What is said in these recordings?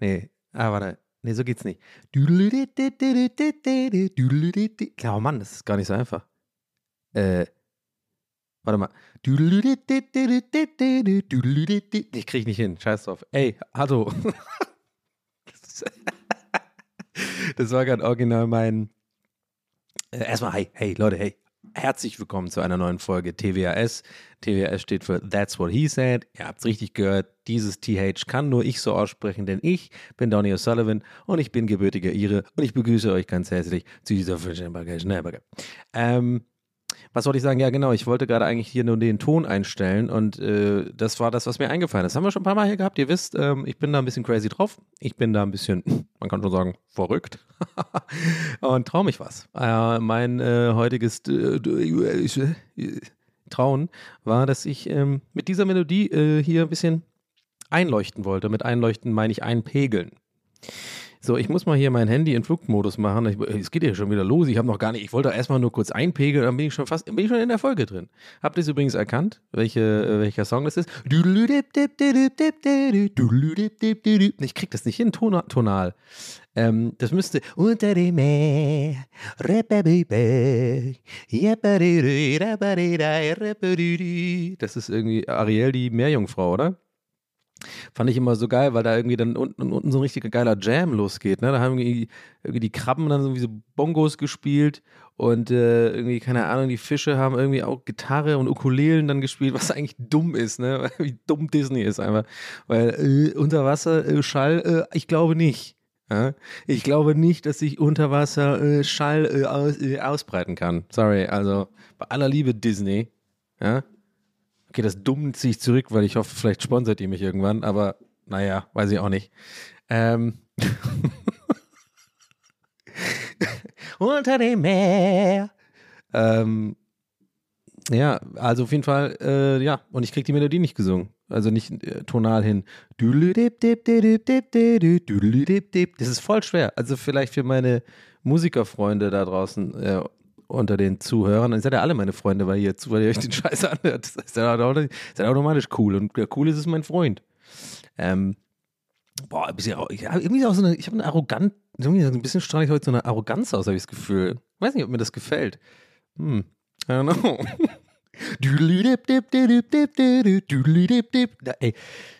Nee, ah, warte. Nee, so geht's nicht. Oh Mann, das ist gar nicht so einfach. Äh, warte mal. Ich krieg nicht hin, scheiß drauf. Ey, hallo. Das war gerade original mein. Äh, erstmal, hey, hey, Leute, hey. Herzlich willkommen zu einer neuen Folge TWAS. TWAS steht für That's What He Said. Ihr habt's richtig gehört. Dieses TH kann nur ich so aussprechen, denn ich bin Donny O'Sullivan und ich bin gebürtiger Ire und ich begrüße euch ganz herzlich zu dieser Schnellbagger. Ähm, was wollte ich sagen? Ja, genau. Ich wollte gerade eigentlich hier nur den Ton einstellen und äh, das war das, was mir eingefallen ist. Das haben wir schon ein paar Mal hier gehabt. Ihr wisst, ähm, ich bin da ein bisschen crazy drauf. Ich bin da ein bisschen, man kann schon sagen, verrückt und traue mich was. Äh, mein äh, heutiges äh, Trauen war, dass ich ähm, mit dieser Melodie äh, hier ein bisschen einleuchten wollte. Mit einleuchten meine ich einpegeln. So, ich muss mal hier mein Handy in Flugmodus machen. Es geht ja schon wieder los. Ich habe noch gar nicht, ich wollte erstmal nur kurz einpegeln, dann bin ich schon fast, bin ich schon in der Folge drin. Habt ihr es übrigens erkannt, welche, äh, welcher Song das ist? Ich krieg das nicht hin, tona- tonal. Ähm, das müsste unter dem Meer. Das ist irgendwie Ariel, die Meerjungfrau, oder? Fand ich immer so geil, weil da irgendwie dann unten, unten so ein richtiger geiler Jam losgeht. Ne? Da haben irgendwie, irgendwie die Krabben dann irgendwie so Bongos gespielt und äh, irgendwie, keine Ahnung, die Fische haben irgendwie auch Gitarre und Ukulelen dann gespielt, was eigentlich dumm ist, ne? Wie dumm Disney ist einfach. Weil äh, unter Wasser äh, äh, ich glaube nicht. Ja? Ich glaube nicht, dass sich unter Wasser äh, äh, aus, ausbreiten kann. Sorry, also bei aller Liebe Disney. Ja? Okay, das dumm ziehe ich zurück, weil ich hoffe, vielleicht sponsert ihr mich irgendwann, aber naja, weiß ich auch nicht. Ähm. Unter dem Meer. Ähm. Ja, also auf jeden Fall, äh, ja, und ich krieg die Melodie nicht gesungen. Also nicht äh, tonal hin. Das ist voll schwer. Also vielleicht für meine Musikerfreunde da draußen äh, unter den Zuhörern, dann seid ihr alle meine Freunde, weil ihr, weil ihr euch den Scheiß anhört. Das ist ist automatisch cool. Und der cool ist es mein Freund. Ähm, boah, ein bisschen, ich habe irgendwie auch so eine, ich habe eine so ein bisschen strahle ich heute so eine Arroganz aus, habe ich das Gefühl. Weiß nicht, ob mir das gefällt. Hm, I don't know. Ey,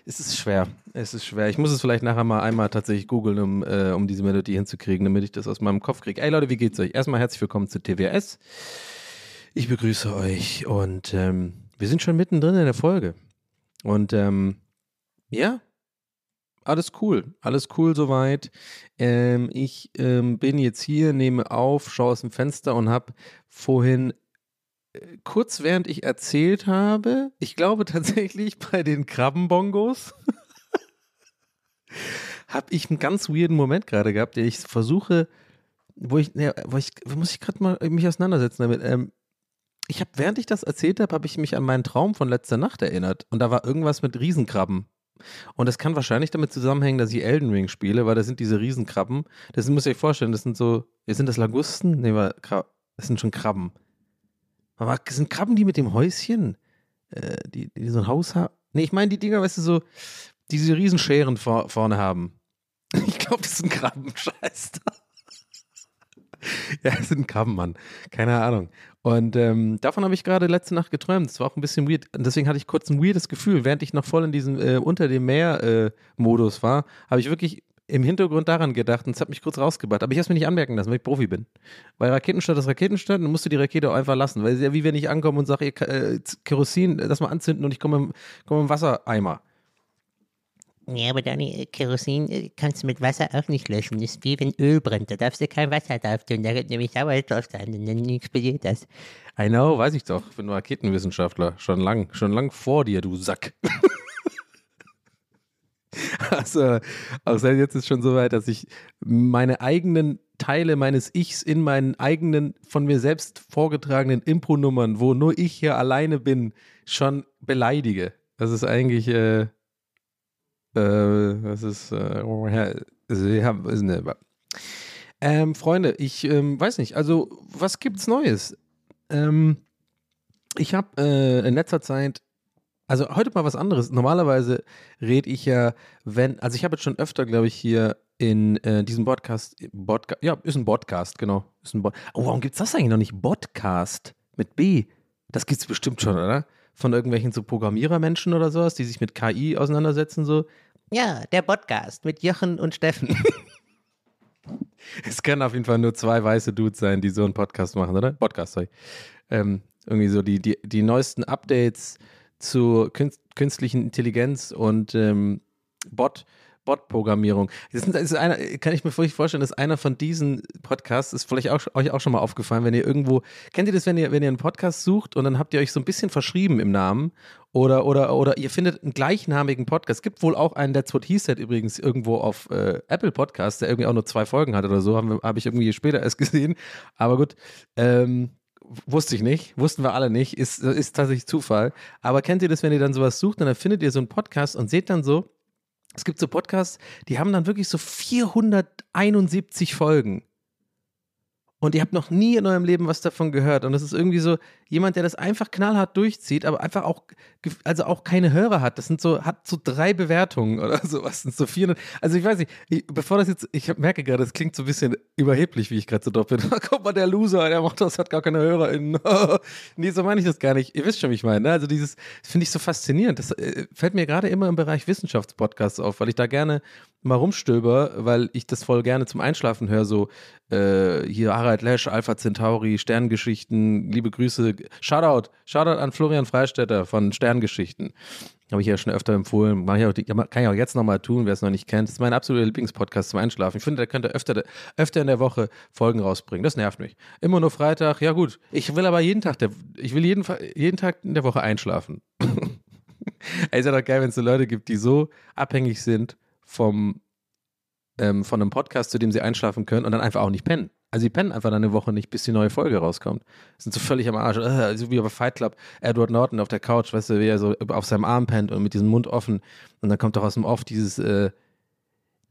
es ist schwer. Es ist schwer. Ich muss es vielleicht nachher mal einmal tatsächlich googeln, um, äh, um diese Melodie hinzukriegen, damit ich das aus meinem Kopf kriege. Ey Leute, wie geht's euch? Erstmal herzlich willkommen zu TWS. Ich begrüße euch und ähm, wir sind schon mittendrin in der Folge. Und ähm, ja, alles cool. Alles cool soweit. Ähm, ich ähm, bin jetzt hier, nehme auf, schaue aus dem Fenster und habe vorhin kurz während ich erzählt habe, ich glaube tatsächlich bei den Krabbenbongos, habe ich einen ganz weirden Moment gerade gehabt, den ich versuche, wo ich, ja, wo ich, muss ich gerade mal mich auseinandersetzen damit. Ähm, ich habe, während ich das erzählt habe, habe ich mich an meinen Traum von letzter Nacht erinnert und da war irgendwas mit Riesenkrabben. Und das kann wahrscheinlich damit zusammenhängen, dass ich Elden Ring spiele, weil da sind diese Riesenkrabben. Das muss ich euch vorstellen, das sind so, sind das Lagusten? Nee, das sind schon Krabben. Aber sind Krabben, die mit dem Häuschen, äh, die, die so ein Haus haben. Nee, ich meine die Dinger, weißt du, so, die diese Riesenscheren vor, vorne haben. Ich glaube, das sind Krabben, scheiß Ja, das sind Krabben, Mann. Keine Ahnung. Und ähm, davon habe ich gerade letzte Nacht geträumt. Das war auch ein bisschen weird. Und deswegen hatte ich kurz ein weirdes Gefühl. Während ich noch voll in diesem äh, Unter dem Meer-Modus war, habe ich wirklich im Hintergrund daran gedacht und es hat mich kurz rausgebracht. Aber ich habe es mir nicht anmerken lassen, weil ich Profi bin. Weil Raketenstadt ist Raketenstadt, dann musst du die Rakete auch einfach lassen. Weil es ist ja wie wenn ich ankomme und sage, äh, Kerosin, lass mal anzünden und ich komme im, komme im Wassereimer. Ja, aber Dani, äh, Kerosin äh, kannst du mit Wasser auch nicht löschen. Das ist wie wenn Öl brennt. Da darfst du kein Wasser drauf tun. Da wird nämlich Sauerstoff sein und dann explodiert das. I know, weiß ich doch. Ich bin Raketenwissenschaftler. Schon lang, schon lang vor dir, du Sack. Also, auch selbst jetzt ist schon so weit, dass ich meine eigenen Teile meines Ichs in meinen eigenen, von mir selbst vorgetragenen Impro-Nummern, wo nur ich hier alleine bin, schon beleidige. Das ist eigentlich, äh, äh, das ist, äh, ja, ist ne, ähm, Freunde, ich ähm, weiß nicht, also was gibt's Neues? Ähm, ich habe äh, in letzter Zeit, also heute mal was anderes. Normalerweise rede ich ja, wenn, also ich habe jetzt schon öfter, glaube ich, hier in äh, diesem Podcast, Bodca ja, ist ein Podcast, genau. Ist ein Bod oh, warum gibt es das eigentlich noch nicht? Podcast mit B. Das gibt es bestimmt schon, oder? Von irgendwelchen so Programmierermenschen oder sowas, die sich mit KI auseinandersetzen, so. Ja, der Podcast mit Jochen und Steffen. Es können auf jeden Fall nur zwei weiße Dudes sein, die so einen Podcast machen, oder? Podcast, sorry. Ähm, irgendwie so die, die, die neuesten Updates zu künst, künstlichen Intelligenz und ähm, Bot, Bot-Programmierung. Das, ist, das ist einer, kann ich mir vorstellen, dass einer von diesen Podcasts ist vielleicht auch, euch auch schon mal aufgefallen, wenn ihr irgendwo, kennt ihr das, wenn ihr, wenn ihr einen Podcast sucht und dann habt ihr euch so ein bisschen verschrieben im Namen oder, oder, oder ihr findet einen gleichnamigen Podcast. Es gibt wohl auch einen That's What He Said übrigens irgendwo auf äh, Apple Podcast, der irgendwie auch nur zwei Folgen hat oder so, habe hab ich irgendwie später erst gesehen. Aber gut, ähm, wusste ich nicht, wussten wir alle nicht, ist, ist tatsächlich Zufall. Aber kennt ihr das, wenn ihr dann sowas sucht und dann findet ihr so einen Podcast und seht dann so, es gibt so Podcasts, die haben dann wirklich so 471 Folgen und ihr habt noch nie in eurem Leben was davon gehört. Und das ist irgendwie so jemand, der das einfach knallhart durchzieht, aber einfach auch, also auch keine Hörer hat. Das sind so, hat so drei Bewertungen oder sowas. sind so 400. Also ich weiß nicht, ich, bevor das jetzt, ich merke gerade, das klingt so ein bisschen überheblich, wie ich gerade so drauf bin. Guck mal, der Loser, der macht das, hat gar keine HörerInnen. nee, so meine ich das gar nicht. Ihr wisst schon, wie ich meine. Ne? Also dieses, finde ich so faszinierend. Das äh, fällt mir gerade immer im Bereich Wissenschaftspodcasts auf, weil ich da gerne mal rumstöber, weil ich das voll gerne zum Einschlafen höre, so äh, hier Harald Lesch, Alpha Centauri, Sterngeschichten, liebe Grüße, Shoutout, Shoutout an Florian Freistetter von Sterngeschichten. Habe ich ja schon öfter empfohlen, ich auch, kann ich auch jetzt nochmal tun, wer es noch nicht kennt. Das ist mein absoluter Lieblingspodcast zum Einschlafen. Ich finde, der könnte öfter, öfter in der Woche Folgen rausbringen. Das nervt mich. Immer nur Freitag, ja gut. Ich will aber jeden Tag, der, ich will jeden, jeden Tag in der Woche einschlafen. Ey, ist ja doch geil, wenn es so Leute gibt, die so abhängig sind vom, ähm, von einem Podcast, zu dem sie einschlafen können und dann einfach auch nicht pennen. Also sie pennen einfach dann eine Woche nicht, bis die neue Folge rauskommt. Sind so völlig am Arsch. Äh, so wie bei Fight Club, Edward Norton auf der Couch, weißt du, wie er so auf seinem Arm pennt und mit diesem Mund offen. Und dann kommt doch aus dem Off dieses, äh,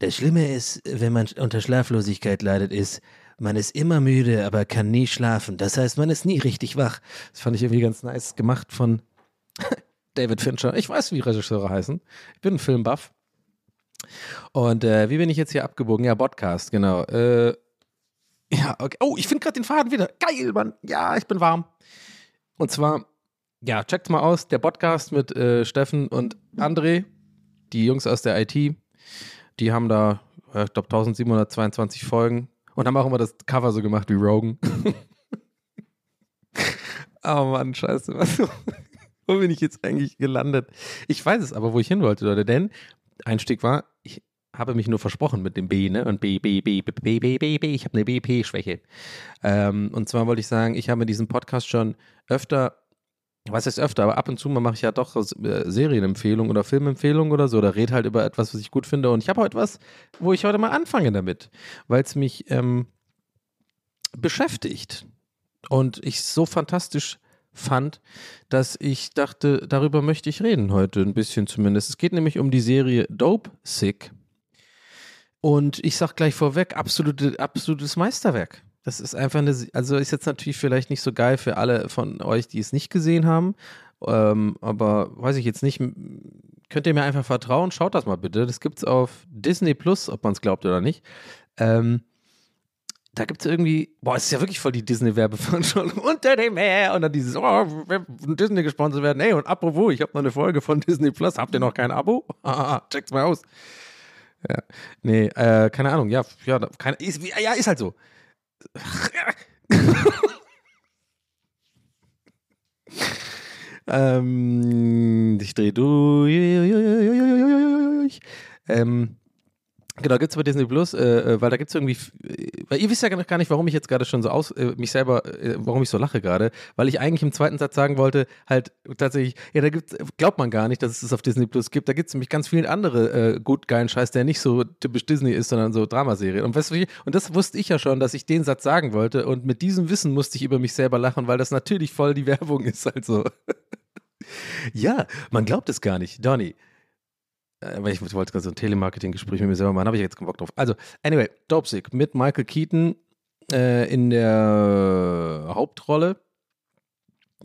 das Schlimme ist, wenn man unter Schlaflosigkeit leidet, ist, man ist immer müde, aber kann nie schlafen. Das heißt, man ist nie richtig wach. Das fand ich irgendwie ganz nice gemacht von David Fincher. Ich weiß, wie Regisseure heißen. Ich bin ein Filmbuff. Und äh, wie bin ich jetzt hier abgebogen? Ja, Podcast, genau. Äh, ja, okay. Oh, ich finde gerade den Faden wieder. Geil, Mann. Ja, ich bin warm. Und zwar, ja, checkt mal aus, der Podcast mit äh, Steffen und André, die Jungs aus der IT, die haben da, ich glaube, 1722 Folgen und haben auch immer das Cover so gemacht wie Rogan. oh Mann, scheiße. Was, wo bin ich jetzt eigentlich gelandet? Ich weiß es aber, wo ich hin wollte, Leute, denn Einstieg war, ich habe mich nur versprochen mit dem B, ne? Und B, B, B, B, B, B, B, B. Ich habe eine BP-Schwäche. Ähm, und zwar wollte ich sagen, ich habe in diesem Podcast schon öfter, was heißt öfter, aber ab und zu mal mache ich ja doch äh, Serienempfehlungen oder Filmempfehlungen oder so, oder rede halt über etwas, was ich gut finde. Und ich habe heute was, wo ich heute mal anfange damit, weil es mich ähm, beschäftigt und ich so fantastisch fand, dass ich dachte, darüber möchte ich reden heute, ein bisschen zumindest. Es geht nämlich um die Serie Dope Sick. Und ich sag gleich vorweg, absolute, absolutes Meisterwerk. Das ist einfach eine, also ist jetzt natürlich vielleicht nicht so geil für alle von euch, die es nicht gesehen haben. Ähm, aber weiß ich jetzt nicht, könnt ihr mir einfach vertrauen? Schaut das mal bitte. Das gibt's auf Disney Plus, ob man es glaubt oder nicht. Ähm, da gibt es irgendwie, boah, es ist ja wirklich voll die Disney-Werbeveranstaltung unter dem Meer und dann dieses, oh, von Disney gesponsert werden. Ey, und apropos, ich habe noch eine Folge von Disney Plus. Habt ihr noch kein Abo? Checkt's mal aus. Ja, nee, äh, keine Ahnung. Ja, ja, keine, ist, ja, ist halt so. ähm, ich drehe durch. Ähm, Genau, gibt es bei Disney Plus, äh, äh, weil da gibt es irgendwie, äh, weil ihr wisst ja gar nicht, warum ich jetzt gerade schon so aus, äh, mich selber, äh, warum ich so lache gerade, weil ich eigentlich im zweiten Satz sagen wollte, halt tatsächlich, ja, da gibt's, glaubt man gar nicht, dass es das auf Disney Plus gibt. Da gibt es nämlich ganz viele andere äh, gut geilen Scheiß, der nicht so typisch Disney ist, sondern so Dramaserien. Und weißt du, und das wusste ich ja schon, dass ich den Satz sagen wollte. Und mit diesem Wissen musste ich über mich selber lachen, weil das natürlich voll die Werbung ist, also. ja, man glaubt es gar nicht. Donny, weil ich wollte gerade so ein Telemarketing-Gespräch mit mir selber machen, habe ich jetzt keinen Bock drauf. Also, anyway, Dopesick mit Michael Keaton äh, in der Hauptrolle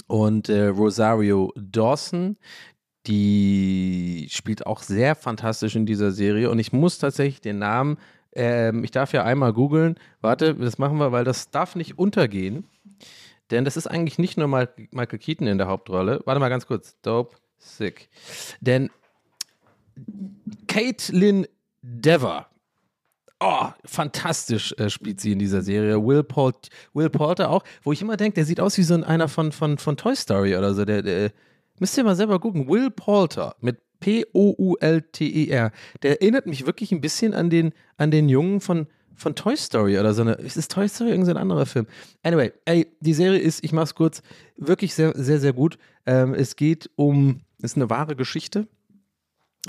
und äh, Rosario Dawson, die spielt auch sehr fantastisch in dieser Serie und ich muss tatsächlich den Namen, ähm, ich darf ja einmal googeln, warte, das machen wir, weil das darf nicht untergehen, denn das ist eigentlich nicht nur Michael Keaton in der Hauptrolle. Warte mal ganz kurz, Dope Sick. Denn Caitlin Dever. Oh, fantastisch äh, spielt sie in dieser Serie. Will, Paul, Will Porter auch, wo ich immer denke, der sieht aus wie so ein, einer von, von, von Toy Story oder so. Der, der, müsst ihr mal selber gucken. Will Poulter mit P-O-U-L-T-E-R. Der erinnert mich wirklich ein bisschen an den, an den Jungen von, von Toy Story oder so eine. Ist Toy Story irgendein anderer Film? Anyway, ey, die Serie ist, ich mach's kurz, wirklich sehr, sehr, sehr gut. Ähm, es geht um, es ist eine wahre Geschichte.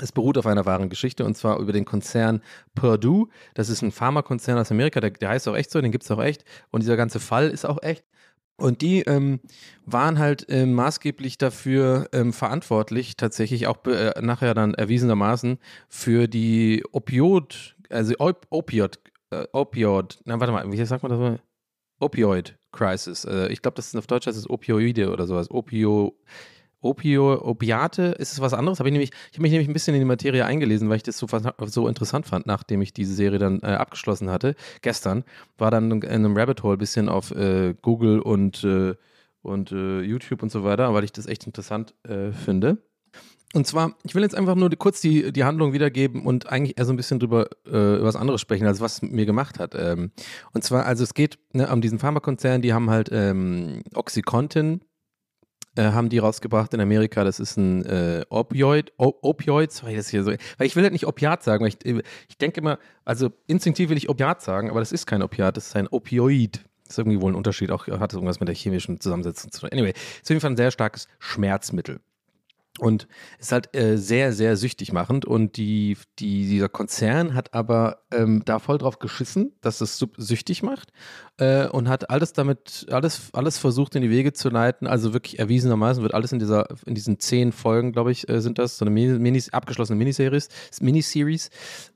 Es beruht auf einer wahren Geschichte und zwar über den Konzern Purdue. Das ist ein Pharmakonzern aus Amerika, der, der heißt auch echt so, den gibt es auch echt. Und dieser ganze Fall ist auch echt. Und die ähm, waren halt ähm, maßgeblich dafür ähm, verantwortlich, tatsächlich auch äh, nachher dann erwiesenermaßen für die Opioid, also Op Opioid, äh, Opioid, na warte mal, wie sagt man das mal? Opioid Crisis. Äh, ich glaube, das ist auf Deutsch heißt es Opioide oder sowas. Opio, Opio, Opiate, ist es was anderes? Hab ich ich habe mich nämlich ein bisschen in die Materie eingelesen, weil ich das so, so interessant fand, nachdem ich diese Serie dann äh, abgeschlossen hatte. Gestern war dann in einem Rabbit Hole ein bisschen auf äh, Google und, äh, und äh, YouTube und so weiter, weil ich das echt interessant äh, finde. Und zwar, ich will jetzt einfach nur kurz die, die Handlung wiedergeben und eigentlich eher so ein bisschen drüber äh, was anderes sprechen, als was mir gemacht hat. Ähm, und zwar, also es geht ne, um diesen Pharmakonzern, die haben halt ähm, Oxycontin, haben die rausgebracht in Amerika. Das ist ein äh, Opioid, o Opioid, sorry, das hier so, weil ich will halt nicht Opiat sagen, weil ich, ich denke immer, also instinktiv will ich Opiat sagen, aber das ist kein Opiat, das ist ein Opioid. Das ist irgendwie wohl ein Unterschied, auch hat irgendwas mit der chemischen Zusammensetzung zu tun. Anyway, ist auf jeden Fall ein sehr starkes Schmerzmittel. Und ist halt äh, sehr, sehr süchtig machend. Und die, die, dieser Konzern hat aber ähm, da voll drauf geschissen, dass es süchtig macht äh, und hat alles damit, alles, alles versucht in die Wege zu leiten. Also wirklich erwiesenermaßen wird alles in dieser, in diesen zehn Folgen, glaube ich, äh, sind das, so eine Mini, Mini, abgeschlossene Miniseries, Miniseries,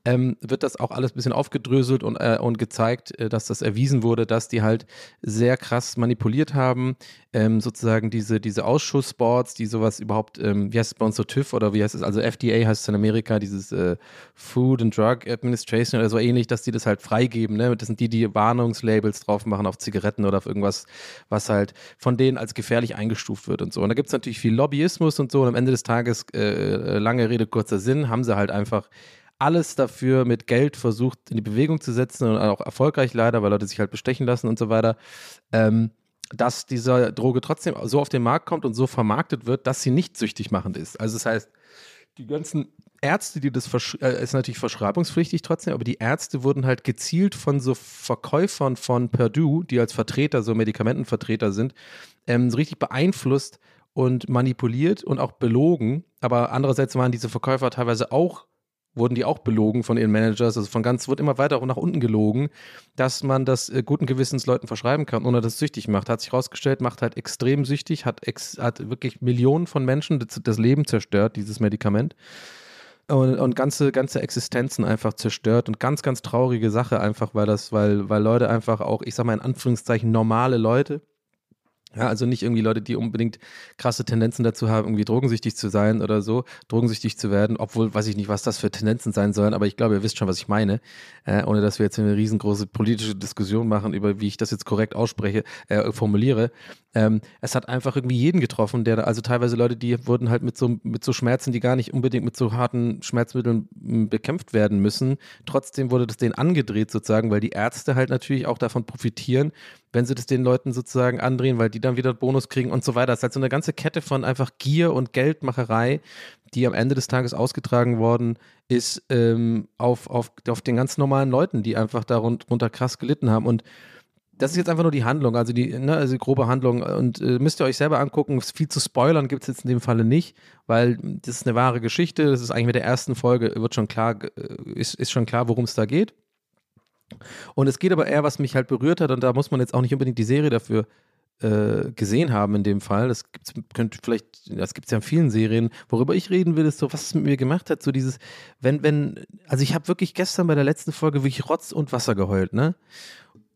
ähm, wird das auch alles ein bisschen aufgedröselt und, äh, und gezeigt, äh, dass das erwiesen wurde, dass die halt sehr krass manipuliert haben, ähm, sozusagen diese, diese Ausschussboards, die sowas überhaupt, wie heißt es bei uns so TÜV oder wie heißt es, also FDA heißt es in Amerika, dieses äh, Food and Drug Administration oder so ähnlich, dass die das halt freigeben, ne? Das sind die, die Warnungslabels drauf machen auf Zigaretten oder auf irgendwas, was halt von denen als gefährlich eingestuft wird und so. Und da gibt es natürlich viel Lobbyismus und so und am Ende des Tages, äh, lange Rede, kurzer Sinn, haben sie halt einfach alles dafür mit Geld versucht in die Bewegung zu setzen und auch erfolgreich leider, weil Leute sich halt bestechen lassen und so weiter. Ähm, dass diese Droge trotzdem so auf den Markt kommt und so vermarktet wird, dass sie nicht süchtig machend ist. Also das heißt, die ganzen Ärzte, die das versch äh, ist natürlich verschreibungspflichtig trotzdem, aber die Ärzte wurden halt gezielt von so Verkäufern von Purdue, die als Vertreter, so Medikamentenvertreter sind, ähm, so richtig beeinflusst und manipuliert und auch belogen. Aber andererseits waren diese Verkäufer teilweise auch wurden die auch belogen von ihren Managers, also von ganz, wird immer weiter nach unten gelogen, dass man das äh, guten Gewissens Leuten verschreiben kann, ohne dass es süchtig macht. Hat sich rausgestellt, macht halt extrem süchtig, hat, ex, hat wirklich Millionen von Menschen das, das Leben zerstört, dieses Medikament. Und, und ganze, ganze Existenzen einfach zerstört und ganz, ganz traurige Sache einfach, weil das, weil, weil Leute einfach auch, ich sag mal in Anführungszeichen, normale Leute, ja, also nicht irgendwie Leute, die unbedingt krasse Tendenzen dazu haben, irgendwie drogensüchtig zu sein oder so, drogensüchtig zu werden, obwohl weiß ich nicht, was das für Tendenzen sein sollen, aber ich glaube, ihr wisst schon, was ich meine, äh, ohne dass wir jetzt eine riesengroße politische Diskussion machen über, wie ich das jetzt korrekt ausspreche, äh, formuliere. Ähm, es hat einfach irgendwie jeden getroffen, der also teilweise Leute, die wurden halt mit so, mit so Schmerzen, die gar nicht unbedingt mit so harten Schmerzmitteln m, bekämpft werden müssen. Trotzdem wurde das denen angedreht sozusagen, weil die Ärzte halt natürlich auch davon profitieren, wenn sie das den Leuten sozusagen andrehen, weil die dann wieder Bonus kriegen und so weiter. Es ist halt so eine ganze Kette von einfach Gier und Geldmacherei, die am Ende des Tages ausgetragen worden ist, ähm, auf, auf, auf den ganz normalen Leuten, die einfach darunter krass gelitten haben. Und das ist jetzt einfach nur die Handlung, also die, ne, also die grobe Handlung. Und äh, müsst ihr euch selber angucken. Viel zu spoilern gibt es jetzt in dem Falle nicht, weil das ist eine wahre Geschichte. Das ist eigentlich mit der ersten Folge, wird schon klar, äh, ist, ist schon klar, worum es da geht. Und es geht aber eher, was mich halt berührt hat, und da muss man jetzt auch nicht unbedingt die Serie dafür äh, gesehen haben in dem Fall. Das gibt's, könnte vielleicht, das gibt es ja in vielen Serien. Worüber ich reden will, ist so, was es mit mir gemacht hat, so dieses, wenn, wenn, also ich habe wirklich gestern bei der letzten Folge wirklich Rotz und Wasser geheult, ne?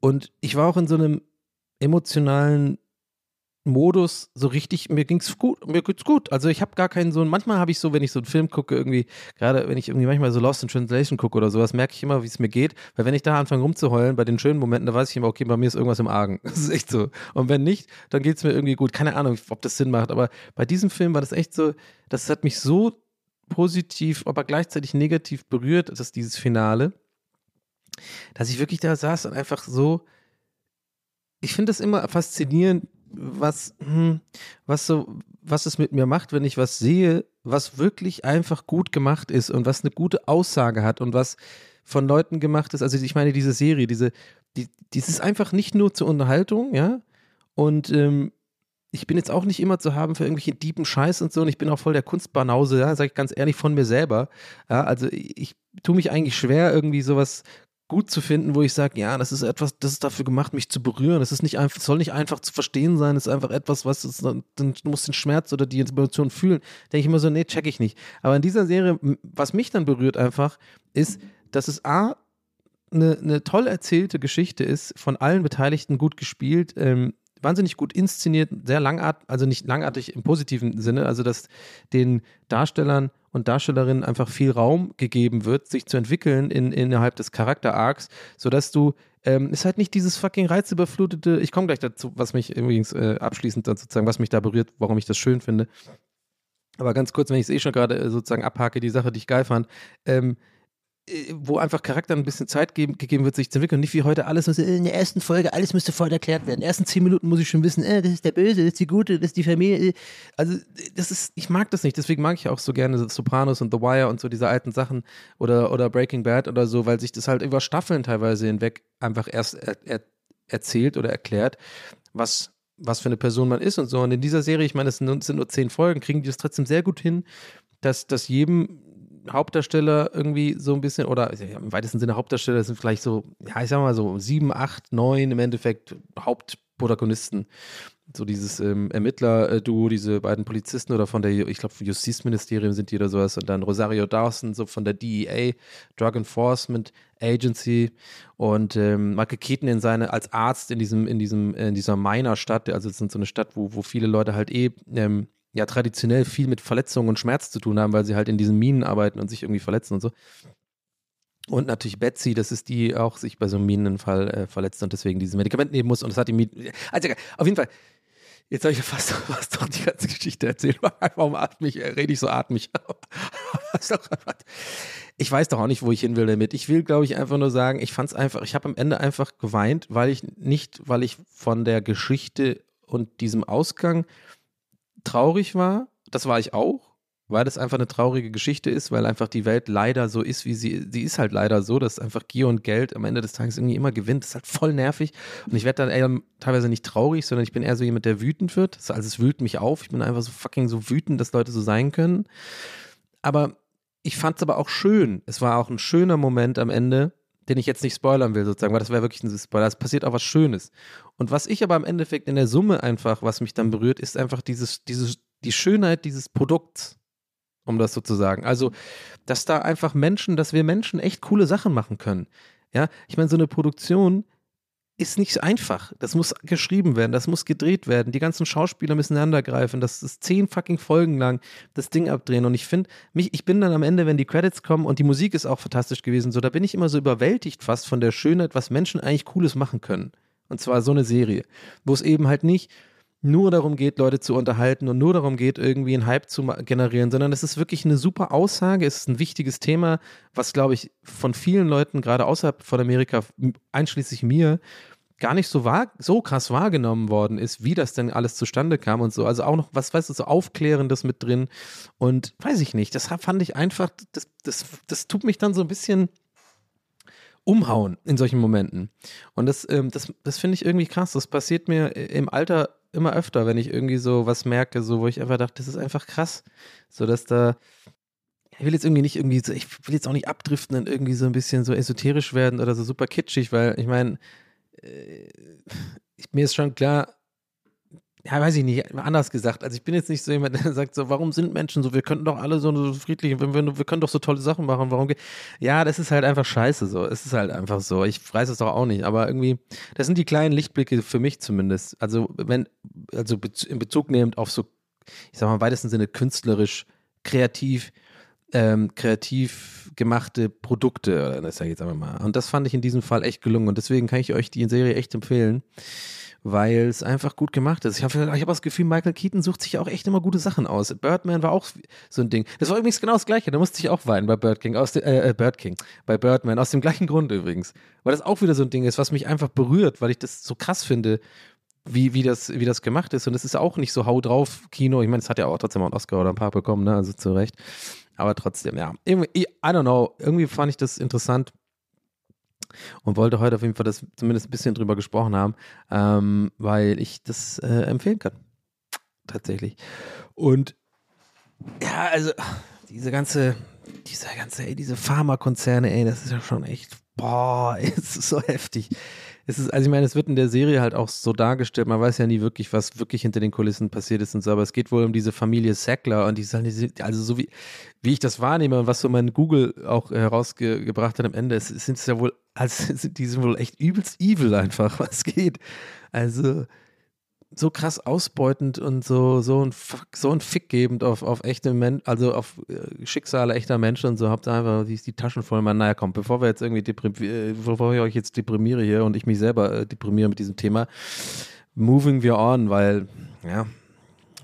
Und ich war auch in so einem emotionalen Modus so richtig, mir ging's gut, mir geht's gut. Also ich habe gar keinen so, manchmal habe ich so, wenn ich so einen Film gucke, irgendwie, gerade wenn ich irgendwie manchmal so Lost in Translation gucke oder sowas, merke ich immer, wie es mir geht. Weil wenn ich da anfange rumzuheulen, bei den schönen Momenten, da weiß ich immer, okay, bei mir ist irgendwas im Argen. Das ist echt so. Und wenn nicht, dann geht's mir irgendwie gut. Keine Ahnung, ob das Sinn macht. Aber bei diesem Film war das echt so, das hat mich so positiv, aber gleichzeitig negativ berührt, dass dieses Finale dass ich wirklich da saß und einfach so, ich finde das immer faszinierend, was, hm, was so, was es mit mir macht, wenn ich was sehe, was wirklich einfach gut gemacht ist und was eine gute Aussage hat und was von Leuten gemacht ist. Also ich meine, diese Serie, diese, die, dies ist einfach nicht nur zur Unterhaltung, ja. Und ähm, ich bin jetzt auch nicht immer zu haben für irgendwelche dieben Scheiß und so und ich bin auch voll der Kunstbanause, ja, sage ich ganz ehrlich von mir selber. Ja, also ich tue mich eigentlich schwer, irgendwie sowas gut zu finden, wo ich sage, ja, das ist etwas, das ist dafür gemacht, mich zu berühren. Das ist nicht einfach, soll nicht einfach zu verstehen sein, das ist einfach etwas, was ist, dann, musst den Schmerz oder die Emotion fühlen. Denke ich immer so, nee, check ich nicht. Aber in dieser Serie, was mich dann berührt einfach, ist, dass es A, eine, eine toll erzählte Geschichte ist, von allen Beteiligten gut gespielt, ähm, wahnsinnig gut inszeniert, sehr langartig, also nicht langartig im positiven Sinne, also dass den Darstellern und Darstellerinnen einfach viel Raum gegeben wird, sich zu entwickeln in, innerhalb des Charakter-Arcs, sodass du ähm, ist halt nicht dieses fucking reizüberflutete, ich komme gleich dazu, was mich übrigens äh, abschließend dann sozusagen, was mich da berührt, warum ich das schön finde. Aber ganz kurz, wenn ich es eh schon gerade äh, sozusagen abhake, die Sache, die ich geil fand, ähm, äh, wo einfach Charakter ein bisschen Zeit geben, gegeben wird, sich zu entwickeln. Nicht wie heute alles, was in der ersten Folge, alles müsste voll erklärt werden. In den ersten zehn Minuten muss ich schon wissen, äh, das ist der Böse, das ist die Gute, das ist die Familie. Also, das ist, ich mag das nicht. Deswegen mag ich auch so gerne Sopranos und The Wire und so diese alten Sachen oder, oder Breaking Bad oder so, weil sich das halt über Staffeln teilweise hinweg einfach erst er, er, erzählt oder erklärt, was was für eine Person man ist und so. Und in dieser Serie, ich meine, es sind, sind nur zehn Folgen, kriegen die das trotzdem sehr gut hin, dass, dass jedem Hauptdarsteller irgendwie so ein bisschen, oder im weitesten Sinne Hauptdarsteller sind vielleicht so, ja, ich sag mal so sieben, acht, neun im Endeffekt Hauptprotagonisten. So dieses ähm, Ermittler-Duo, diese beiden Polizisten oder von der, ich glaube, Justizministerium sind die oder sowas und dann Rosario Dawson, so von der DEA, Drug Enforcement Agency und ähm, Michael Keaton in seine, als Arzt in diesem, in diesem, in dieser Miner-Stadt, also so eine Stadt, wo, wo viele Leute halt eh ähm, ja traditionell viel mit Verletzungen und Schmerz zu tun haben, weil sie halt in diesen Minen arbeiten und sich irgendwie verletzen und so. Und natürlich Betsy, das ist die auch sich bei so einem Minenfall äh, verletzt und deswegen dieses Medikament nehmen muss. Und das hat die Minen. Also auf jeden Fall, jetzt habe ich fast, fast doch die ganze Geschichte erzählt. Warum atme ich, rede ich so atmig? ich weiß doch auch nicht, wo ich hin will damit. Ich will, glaube ich, einfach nur sagen, ich fand es einfach, ich habe am Ende einfach geweint, weil ich nicht, weil ich von der Geschichte und diesem Ausgang traurig war. Das war ich auch, weil das einfach eine traurige Geschichte ist, weil einfach die Welt leider so ist, wie sie, sie ist halt leider so, dass einfach Gier und Geld am Ende des Tages irgendwie immer gewinnt. Das ist halt voll nervig. Und ich werde dann eher teilweise nicht traurig, sondern ich bin eher so jemand, der wütend wird. Also es wühlt mich auf. Ich bin einfach so fucking so wütend, dass Leute so sein können. Aber ich fand es aber auch schön. Es war auch ein schöner Moment am Ende, den ich jetzt nicht spoilern will, sozusagen, weil das wäre wirklich ein Spoiler. Es passiert auch was Schönes. Und was ich aber im Endeffekt in der Summe einfach, was mich dann berührt, ist einfach dieses, dieses, die Schönheit dieses Produkts, um das so zu sagen. Also, dass da einfach Menschen, dass wir Menschen echt coole Sachen machen können. Ja, ich meine, so eine Produktion ist nicht einfach. Das muss geschrieben werden, das muss gedreht werden. Die ganzen Schauspieler müssen ineinandergreifen. Das ist zehn fucking Folgen lang das Ding abdrehen. Und ich finde, mich, ich bin dann am Ende, wenn die Credits kommen und die Musik ist auch fantastisch gewesen, so, da bin ich immer so überwältigt fast von der Schönheit, was Menschen eigentlich Cooles machen können. Und zwar so eine Serie, wo es eben halt nicht nur darum geht, Leute zu unterhalten und nur darum geht, irgendwie einen Hype zu generieren, sondern es ist wirklich eine super Aussage, es ist ein wichtiges Thema, was, glaube ich, von vielen Leuten, gerade außerhalb von Amerika, einschließlich mir, gar nicht so, so krass wahrgenommen worden ist, wie das denn alles zustande kam und so. Also auch noch was, weißt du, so Aufklärendes mit drin. Und weiß ich nicht, das fand ich einfach, das, das, das tut mich dann so ein bisschen umhauen in solchen Momenten. Und das, ähm, das, das finde ich irgendwie krass. Das passiert mir im Alter immer öfter, wenn ich irgendwie so was merke, so wo ich einfach dachte, das ist einfach krass. So dass da, ich will jetzt irgendwie nicht irgendwie so, ich will jetzt auch nicht abdriften und irgendwie so ein bisschen so esoterisch werden oder so super kitschig, weil ich meine, äh, mir ist schon klar, ja, weiß ich nicht, anders gesagt. Also ich bin jetzt nicht so jemand, der sagt so, warum sind Menschen so? Wir könnten doch alle so, so friedlich, wir, wir können doch so tolle Sachen machen. Warum? Ja, das ist halt einfach scheiße so. Es ist halt einfach so. Ich weiß es doch auch nicht, aber irgendwie, das sind die kleinen Lichtblicke für mich zumindest. Also wenn, also in Bezug nehmend auf so, ich sag mal im weitesten Sinne künstlerisch, kreativ, ähm, kreativ gemachte Produkte, das sage ich jetzt einfach mal. Und das fand ich in diesem Fall echt gelungen und deswegen kann ich euch die Serie echt empfehlen weil es einfach gut gemacht ist. Ich habe ich hab das Gefühl, Michael Keaton sucht sich auch echt immer gute Sachen aus. Birdman war auch so ein Ding. Das war übrigens genau das Gleiche. Da musste ich auch weinen bei Bird King, aus de, äh, äh, Bird King, bei Birdman, aus dem gleichen Grund übrigens. Weil das auch wieder so ein Ding ist, was mich einfach berührt, weil ich das so krass finde, wie, wie, das, wie das gemacht ist. Und es ist auch nicht so hau drauf Kino. Ich meine, es hat ja auch trotzdem mal einen Oscar oder ein paar bekommen, ne? also zu Recht. Aber trotzdem, ja. Irgendwie, I don't know. Irgendwie fand ich das interessant und wollte heute auf jeden Fall das zumindest ein bisschen drüber gesprochen haben, ähm, weil ich das äh, empfehlen kann. Tatsächlich. Und ja, also diese ganze, diese ganze, ey, diese Pharmakonzerne, ey, das ist ja schon echt, boah, es ist so heftig es ist, also ich meine, es wird in der Serie halt auch so dargestellt, man weiß ja nie wirklich, was wirklich hinter den Kulissen passiert ist und so, aber es geht wohl um diese Familie Sackler und die also so wie, wie ich das wahrnehme und was so mein Google auch herausgebracht hat am Ende, es sind es ja wohl, also die sind wohl echt übelst evil einfach, was geht. Also, so krass ausbeutend und so, so ein, so ein Fick gebend auf, auf echte Menschen, also auf äh, Schicksale echter Menschen und so, habt ihr einfach die, die Taschen voll. Man, naja, komm, bevor wir jetzt irgendwie äh, bevor ich euch jetzt deprimiere hier und ich mich selber äh, deprimiere mit diesem Thema, moving wir on, weil, ja,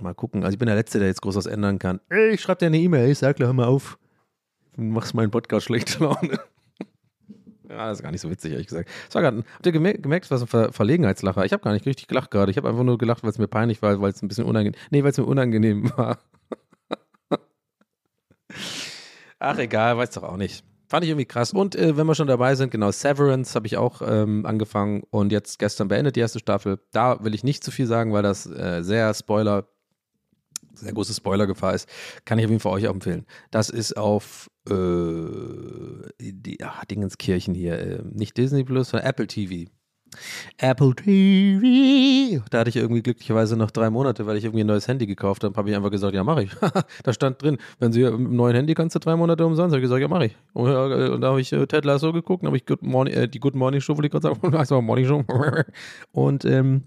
mal gucken. Also ich bin der Letzte, der jetzt groß was ändern kann. Ey, ich schreib dir eine E-Mail, ich sag, hör mal auf. Du machst meinen Podcast schlecht Laune. Ja, das ist gar nicht so witzig, ehrlich gesagt. Das grad, habt ihr gemerkt, gemerkt was ein Ver Verlegenheitslacher? Ich habe gar nicht richtig gelacht gerade. Ich habe einfach nur gelacht, weil es mir peinlich war, weil es ein bisschen unangenehm Nee, weil es mir unangenehm war. Ach, egal, weiß doch auch nicht. Fand ich irgendwie krass. Und äh, wenn wir schon dabei sind, genau, Severance habe ich auch ähm, angefangen und jetzt gestern beendet die erste Staffel. Da will ich nicht zu viel sagen, weil das äh, sehr Spoiler sehr große Spoilergefahr ist, kann ich auf jeden Fall euch auch empfehlen. Das ist auf äh, die ach, Dingenskirchen hier, äh, nicht Disney Plus, sondern Apple TV. Apple TV. Da hatte ich irgendwie glücklicherweise noch drei Monate, weil ich irgendwie ein neues Handy gekauft habe. Habe ich einfach gesagt, ja, mache ich. da stand drin, wenn Sie mit einem neuen Handy kannst du drei Monate umsonst. Habe ich gesagt, ja, mache ich. Und, äh, und, da habe ich äh, Ted Lasso geguckt, habe ich Good Morning, äh, die Good Morning Show, wollte ich gerade sagen, Morning Show. und ähm,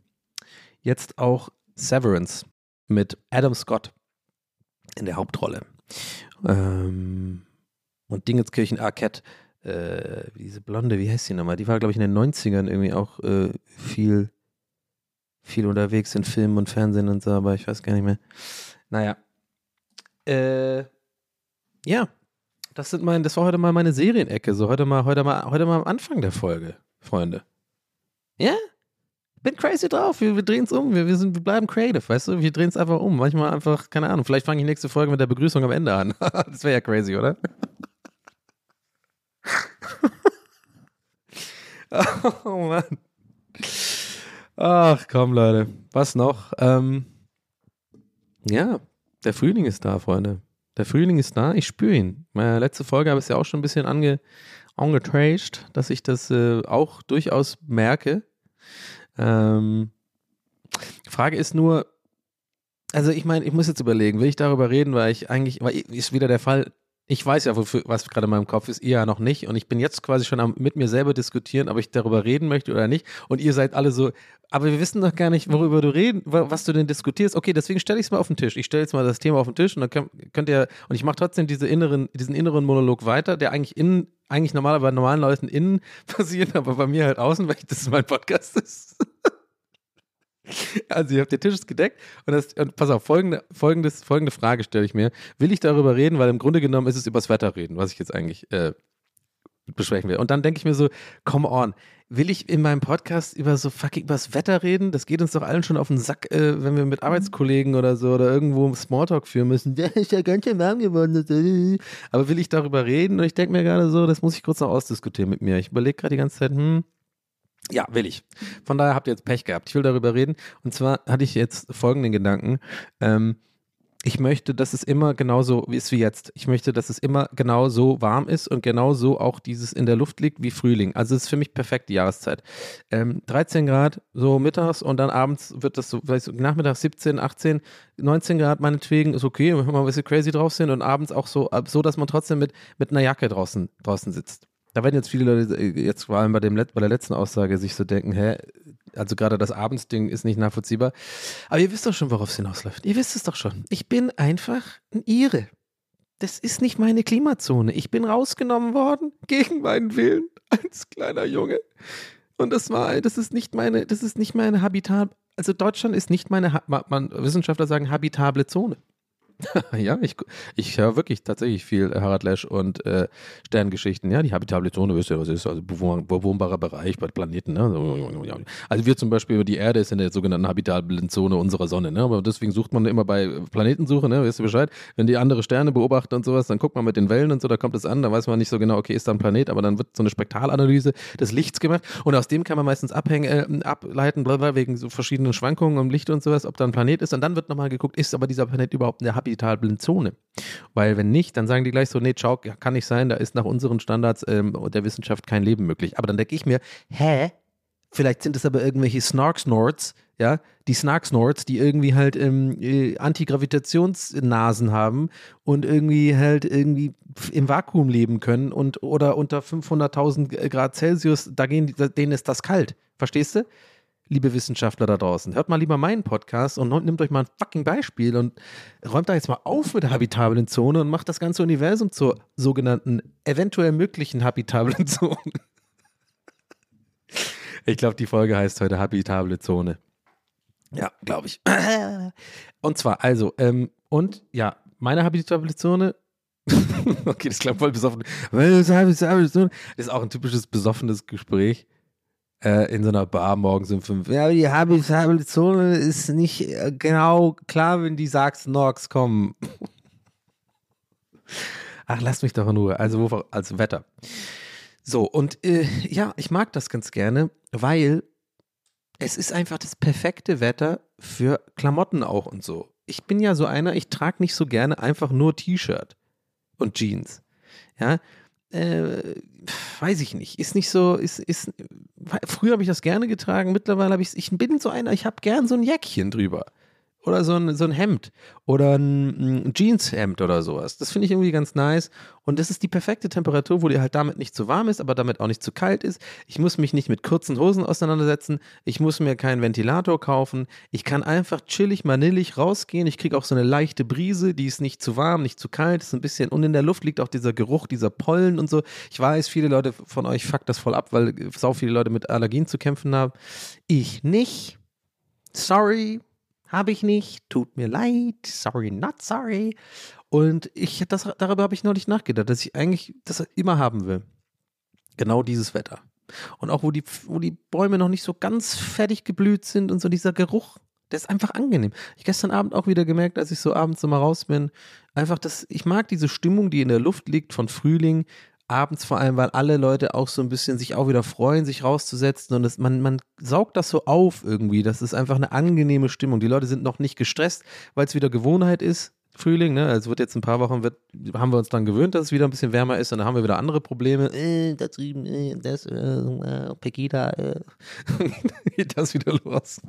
jetzt auch Severance mit Adam Scott in der Hauptrolle. Ähm, und Dingenskirchen Arquette, äh, diese Blonde, wie heißt sie nochmal? Die war, glaube ich, in den 90ern irgendwie auch äh, viel, viel unterwegs in Filmen und Fernsehen und so, aber ich weiß gar nicht mehr. Naja. Äh, ja, das sind mein, das war heute mal meine Serienecke. So heute mal, heute mal, heute mal am Anfang der Folge, Freunde. Ja? Bin crazy drauf. Wir, wir drehen es um. Wir, wir, sind, wir bleiben creative, weißt du? Wir drehen es einfach um. Manchmal einfach, keine Ahnung, vielleicht fange ich nächste Folge mit der Begrüßung am Ende an. das wäre ja crazy, oder? oh Mann. Ach komm, Leute. Was noch? Ähm, ja, der Frühling ist da, Freunde. Der Frühling ist da. Ich spüre ihn. Meine letzte Folge habe ich es ja auch schon ein bisschen ange, angetraced, dass ich das äh, auch durchaus merke. Ähm, Frage ist nur, also ich meine, ich muss jetzt überlegen, will ich darüber reden, weil ich eigentlich, weil ist wieder der Fall, ich weiß ja, wofür, was gerade in meinem Kopf ist, ihr ja noch nicht. Und ich bin jetzt quasi schon am, mit mir selber diskutieren, ob ich darüber reden möchte oder nicht. Und ihr seid alle so, aber wir wissen doch gar nicht, worüber du reden, was du denn diskutierst. Okay, deswegen stelle ich es mal auf den Tisch. Ich stelle jetzt mal das Thema auf den Tisch und dann könnt, könnt ihr, und ich mache trotzdem diese inneren, diesen inneren Monolog weiter, der eigentlich innen, eigentlich normalerweise bei normalen Leuten innen passiert, aber bei mir halt außen, weil das mein Podcast ist. Also, ihr habt den Tisch gedeckt und, das, und pass auf, folgende, folgendes, folgende Frage stelle ich mir. Will ich darüber reden, weil im Grunde genommen ist es übers Wetter reden, was ich jetzt eigentlich äh, besprechen wir. Und dann denke ich mir so, come on, will ich in meinem Podcast über so fucking übers Wetter reden? Das geht uns doch allen schon auf den Sack, äh, wenn wir mit Arbeitskollegen oder so oder irgendwo Smalltalk führen müssen. Der ist ja ganz schön warm geworden. Aber will ich darüber reden? Und ich denke mir gerade so, das muss ich kurz noch ausdiskutieren mit mir. Ich überlege gerade die ganze Zeit, hm, ja, will ich. Von daher habt ihr jetzt Pech gehabt. Ich will darüber reden. Und zwar hatte ich jetzt folgenden Gedanken. Ähm, ich möchte, dass es immer genauso ist wie jetzt. Ich möchte, dass es immer genau so warm ist und genau so auch dieses in der Luft liegt wie Frühling. Also es ist für mich perfekt die Jahreszeit. Ähm, 13 Grad so mittags und dann abends wird das so, vielleicht so nachmittags 17, 18, 19 Grad meinetwegen ist okay, wenn wir mal ein bisschen crazy drauf sind und abends auch so, so dass man trotzdem mit, mit einer Jacke draußen, draußen sitzt. Da werden jetzt viele Leute äh, jetzt vor allem bei, dem, bei der letzten Aussage sich so denken, hä, also gerade das Abendsding ist nicht nachvollziehbar. Aber ihr wisst doch schon, worauf es hinausläuft. Ihr wisst es doch schon. Ich bin einfach ein Ire. Das ist nicht meine Klimazone. Ich bin rausgenommen worden gegen meinen Willen als kleiner Junge. Und das war, das ist nicht meine, das ist nicht meine Habitat. Also Deutschland ist nicht meine, man, Wissenschaftler sagen habitable Zone. ja, ich, ich höre wirklich tatsächlich viel Harald Lesch und äh, Sterngeschichten. Ja, die habitable Zone, wisst ihr, was ist? Also bewohnbarer Bereich bei Planeten. Ne? Also wir zum Beispiel, die Erde ist in der sogenannten habitablen Zone unserer Sonne. Ne? Aber deswegen sucht man immer bei Planetensuche, ne? wisst ihr Bescheid? Wenn die andere Sterne beobachten und sowas, dann guckt man mit den Wellen und so, da kommt es an, da weiß man nicht so genau, okay, ist da ein Planet, aber dann wird so eine Spektralanalyse des Lichts gemacht und aus dem kann man meistens abhängen, äh, ableiten, wegen so verschiedenen Schwankungen im Licht und sowas, ob da ein Planet ist und dann wird nochmal geguckt, ist aber dieser Planet überhaupt in der habitablen Zone. Weil wenn nicht, dann sagen die gleich so, nee, ciao, kann nicht sein, da ist nach unseren Standards ähm, der Wissenschaft kein Leben möglich. Aber dann denke ich mir, hä? Vielleicht sind es aber irgendwelche Snark-Snorts, ja, die Snark-Snorts, die irgendwie halt ähm, äh, Antigravitationsnasen haben und irgendwie halt irgendwie im Vakuum leben können und oder unter 500.000 Grad Celsius, da gehen, denen ist das kalt. Verstehst du? Liebe Wissenschaftler da draußen. Hört mal lieber meinen Podcast und nehmt euch mal ein fucking Beispiel und räumt da jetzt mal auf mit der habitablen Zone und macht das ganze Universum zur sogenannten eventuell möglichen habitablen Zone. Ich glaube, die Folge heißt heute habitable Zone. Ja, glaube ich. Und zwar, also, ähm, und ja, meine habitable Zone okay, das klingt voll besoffen. Das ist auch ein typisches besoffenes Gespräch äh, in so einer Bar morgens um fünf. Ja, die Habitabilizone ist nicht äh, genau klar, wenn die sagst, Norks kommen. Ach, lass mich doch in Ruhe. Also, wo, also Wetter. So, und äh, ja, ich mag das ganz gerne, weil es ist einfach das perfekte Wetter für Klamotten auch und so. Ich bin ja so einer, ich trage nicht so gerne einfach nur T-Shirt und Jeans. Ja, äh, weiß ich nicht, ist nicht so, ist, ist, früher habe ich das gerne getragen, mittlerweile habe ich, ich bin so einer, ich habe gern so ein Jäckchen drüber oder so ein, so ein Hemd oder ein, ein Jeanshemd oder sowas. Das finde ich irgendwie ganz nice. Und das ist die perfekte Temperatur, wo dir halt damit nicht zu warm ist, aber damit auch nicht zu kalt ist. Ich muss mich nicht mit kurzen Hosen auseinandersetzen. Ich muss mir keinen Ventilator kaufen. Ich kann einfach chillig, manillig rausgehen. Ich kriege auch so eine leichte Brise, die ist nicht zu warm, nicht zu kalt, ist ein bisschen. Und in der Luft liegt auch dieser Geruch, dieser Pollen und so. Ich weiß, viele Leute von euch fuckt das voll ab, weil sau viele Leute mit Allergien zu kämpfen haben. Ich nicht. Sorry, habe ich nicht, tut mir leid, sorry, not sorry. Und ich, das, darüber habe ich neulich nachgedacht, dass ich eigentlich das immer haben will. Genau dieses Wetter. Und auch wo die, wo die Bäume noch nicht so ganz fertig geblüht sind und so dieser Geruch, der ist einfach angenehm. Ich gestern Abend auch wieder gemerkt, als ich so abends immer raus bin, einfach das, ich mag diese Stimmung, die in der Luft liegt von Frühling, abends vor allem, weil alle Leute auch so ein bisschen sich auch wieder freuen, sich rauszusetzen und es, man, man saugt das so auf irgendwie. Das ist einfach eine angenehme Stimmung. Die Leute sind noch nicht gestresst, weil es wieder Gewohnheit ist. Frühling, ne? Also wird jetzt ein paar Wochen, wird, haben wir uns dann gewöhnt, dass es wieder ein bisschen wärmer ist und dann haben wir wieder andere Probleme. Äh, da drüben, äh, das, äh, äh Pegida, äh. geht das wieder los.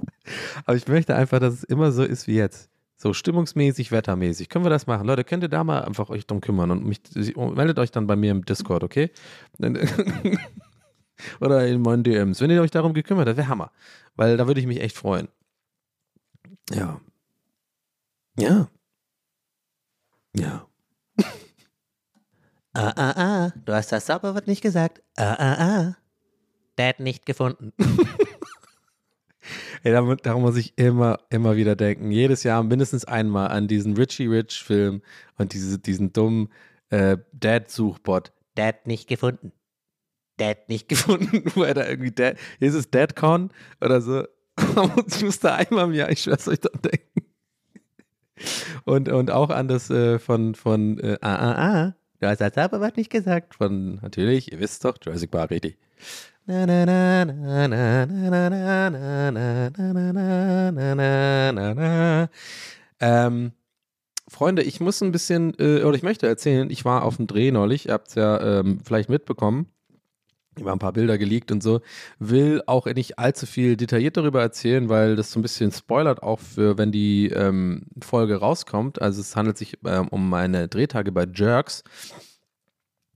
Aber ich möchte einfach, dass es immer so ist wie jetzt. So stimmungsmäßig, wettermäßig. Können wir das machen? Leute, könnt ihr da mal einfach euch drum kümmern und mich, meldet euch dann bei mir im Discord, okay? Oder in meinen DMs. Wenn ihr euch darum gekümmert habt, wäre Hammer. Weil da würde ich mich echt freuen. Ja. Ja. Ja. ah, ah, ah. Du hast das Zauberwort nicht gesagt. Ah, ah, ah. Dad nicht gefunden. Ey, darum, darum, muss ich immer, immer wieder denken. Jedes Jahr mindestens einmal an diesen Richie Rich Film und diese, diesen dummen äh, Dad-Suchbot. Dad nicht gefunden. Dad nicht gefunden, wo er da irgendwie Dad, ist es DadCon oder so. ich musste einmal im Jahr, ich schwör's euch dran denken. Und, und auch an das äh, von, von äh, ah, ah, ah, du hast das aber was nicht gesagt. Von, natürlich, ihr wisst doch, Jurassic Park, richtig. Ähm, Freunde, ich muss ein bisschen, äh, oder ich möchte erzählen, ich war auf dem Dreh neulich, ihr habt es ja ähm, vielleicht mitbekommen, über ein paar Bilder geleakt und so, will auch nicht allzu viel detailliert darüber erzählen, weil das so ein bisschen spoilert auch für, wenn die ähm, Folge rauskommt. Also es handelt sich ähm, um meine Drehtage bei Jerks.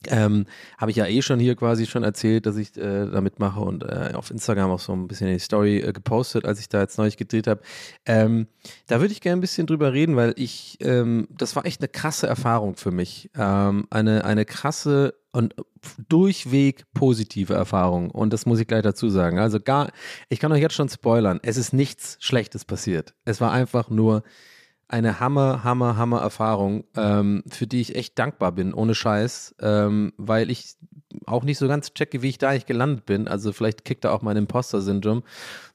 Ähm, Habe ich ja eh schon hier quasi schon erzählt, dass ich äh, da mitmache und äh, auf Instagram auch so ein bisschen die Story äh, gepostet, als ich da jetzt neulich gedreht habe. Ähm, da würde ich gerne ein bisschen drüber reden, weil ich, ähm, das war echt eine krasse Erfahrung für mich. Ähm, eine, eine krasse und durchweg positive Erfahrung. Und das muss ich gleich dazu sagen. Also gar, ich kann euch jetzt schon spoilern, es ist nichts Schlechtes passiert. Es war einfach nur eine Hammer, Hammer, Hammer Erfahrung, ähm, für die ich echt dankbar bin, ohne Scheiß, ähm, weil ich auch nicht so ganz checke, wie ich da eigentlich gelandet bin. Also vielleicht kickt da auch mein Imposter-Syndrom.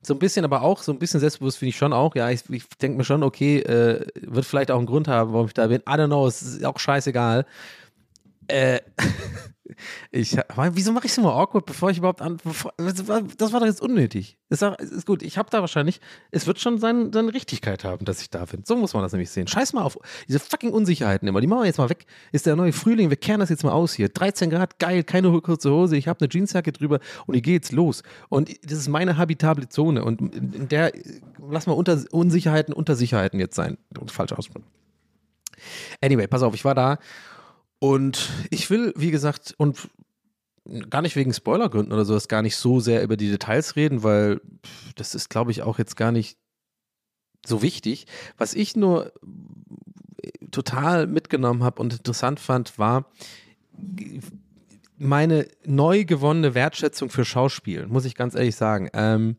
So ein bisschen, aber auch so ein bisschen selbstbewusst finde ich schon auch. Ja, ich, ich denke mir schon, okay, äh, wird vielleicht auch einen Grund haben, warum ich da bin. I don't know, es ist auch scheißegal. Äh, ich, wieso mache ich es immer awkward, bevor ich überhaupt an. Bevor, das, war, doch jetzt unnötig. Ist, ist gut, ich habe da wahrscheinlich. Es wird schon sein, seine Richtigkeit haben, dass ich da bin. So muss man das nämlich sehen. Scheiß mal auf diese fucking Unsicherheiten immer. Die machen wir jetzt mal weg. Ist der neue Frühling, wir kehren das jetzt mal aus hier. 13 Grad, geil, keine kurze Hose, ich habe eine Jeansjacke drüber und ich gehe jetzt los. Und das ist meine habitable Zone. Und in der lass mal unter, Unsicherheiten unter Sicherheiten jetzt sein. Falsch ausdrücken. Anyway, pass auf, ich war da und ich will, wie gesagt, und gar nicht wegen Spoilergründen oder sowas, gar nicht so sehr über die Details reden, weil das ist, glaube ich, auch jetzt gar nicht so wichtig. Was ich nur total mitgenommen habe und interessant fand, war meine neu gewonnene Wertschätzung für Schauspiel, muss ich ganz ehrlich sagen. Ähm,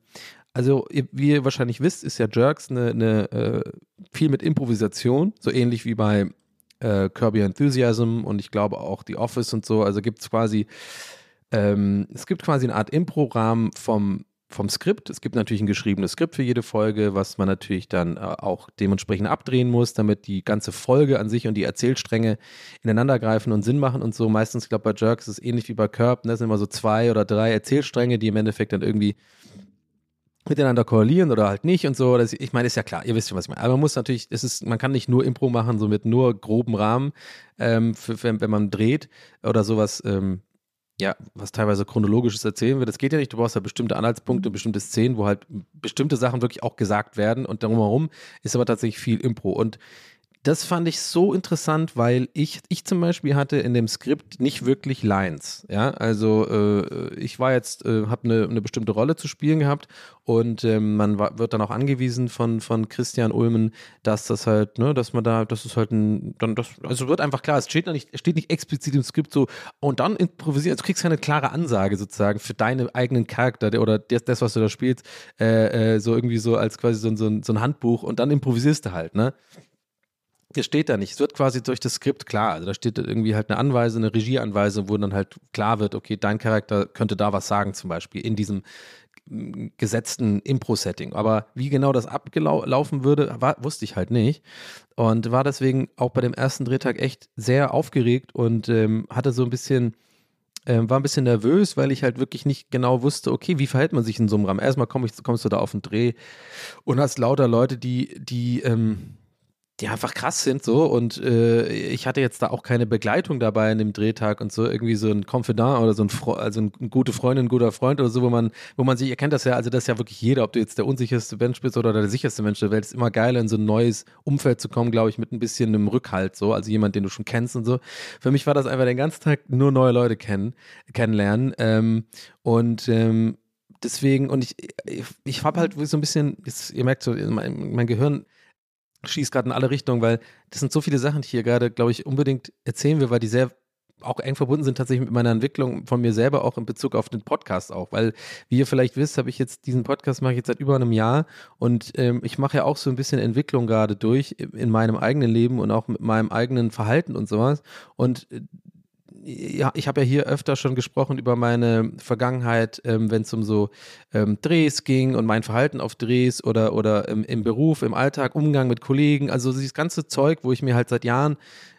also, wie ihr wahrscheinlich wisst, ist ja Jerks eine, eine äh, viel mit Improvisation, so ähnlich wie bei äh, Kirby Enthusiasm und ich glaube auch The Office und so. Also gibt es quasi, ähm, es gibt quasi eine Art Impro-Rahmen vom, vom Skript. Es gibt natürlich ein geschriebenes Skript für jede Folge, was man natürlich dann äh, auch dementsprechend abdrehen muss, damit die ganze Folge an sich und die Erzählstränge ineinander greifen und Sinn machen und so. Meistens, ich glaube, bei Jerks ist es ähnlich wie bei Curb, ne? das sind immer so zwei oder drei Erzählstränge, die im Endeffekt dann irgendwie miteinander korrelieren oder halt nicht und so. Ich meine, ist ja klar, ihr wisst schon, was ich meine. Aber man muss natürlich, es ist, man kann nicht nur Impro machen, so mit nur groben Rahmen, ähm, für, für, wenn man dreht oder sowas, ähm, ja, was teilweise chronologisches erzählen wird. Das geht ja nicht, du brauchst ja bestimmte Anhaltspunkte, bestimmte Szenen, wo halt bestimmte Sachen wirklich auch gesagt werden und darum herum ist aber tatsächlich viel Impro. Und das fand ich so interessant, weil ich, ich zum Beispiel hatte in dem Skript nicht wirklich Lines. Ja, also äh, ich war jetzt, äh, habe eine, eine bestimmte Rolle zu spielen gehabt und äh, man war, wird dann auch angewiesen von, von Christian Ulmen, dass das halt, ne, dass man da, das ist halt ein, dann das, also wird einfach klar, es steht nicht, steht nicht explizit im Skript so und dann improvisieren, also du kriegst keine klare Ansage sozusagen für deinen eigenen Charakter oder das, das was du da spielst, äh, äh, so irgendwie so als quasi so, so, so ein Handbuch und dann improvisierst du halt, ne? Das steht da nicht. Es wird quasi durch das Skript klar. Also da steht irgendwie halt eine Anweisung, eine Regieanweisung, wo dann halt klar wird, okay, dein Charakter könnte da was sagen, zum Beispiel in diesem mm, gesetzten Impro-Setting. Aber wie genau das abgelaufen würde, war, wusste ich halt nicht. Und war deswegen auch bei dem ersten Drehtag echt sehr aufgeregt und ähm, hatte so ein bisschen, ähm, war ein bisschen nervös, weil ich halt wirklich nicht genau wusste, okay, wie verhält man sich in so einem Rahmen? Erstmal komm ich, kommst du da auf den Dreh und hast lauter Leute, die, die, ähm, die einfach krass sind so und äh, ich hatte jetzt da auch keine Begleitung dabei in dem Drehtag und so irgendwie so ein Confidant oder so ein Fre also eine gute Freundin, ein guter Freund oder so, wo man wo man sich ihr kennt das ja, also das ist ja wirklich jeder, ob du jetzt der unsicherste Mensch bist oder der sicherste Mensch der Welt, ist immer geil in so ein neues Umfeld zu kommen, glaube ich, mit ein bisschen einem Rückhalt so, also jemand, den du schon kennst und so. Für mich war das einfach den ganzen Tag nur neue Leute kennen, kennenlernen ähm, und ähm, deswegen und ich ich, ich habe halt so ein bisschen, jetzt, ihr merkt so, mein, mein Gehirn schießt gerade in alle Richtungen, weil das sind so viele Sachen, die ich hier gerade, glaube ich, unbedingt erzählen will, weil die sehr auch eng verbunden sind tatsächlich mit meiner Entwicklung von mir selber, auch in Bezug auf den Podcast auch, weil, wie ihr vielleicht wisst, habe ich jetzt diesen Podcast mache ich jetzt seit über einem Jahr und ähm, ich mache ja auch so ein bisschen Entwicklung gerade durch in meinem eigenen Leben und auch mit meinem eigenen Verhalten und sowas. Und äh, ja, ich habe ja hier öfter schon gesprochen über meine Vergangenheit, ähm, wenn es um so ähm, Drehs ging und mein Verhalten auf Drehs oder, oder im, im Beruf, im Alltag, Umgang mit Kollegen, also dieses ganze Zeug, wo ich mir halt seit Jahren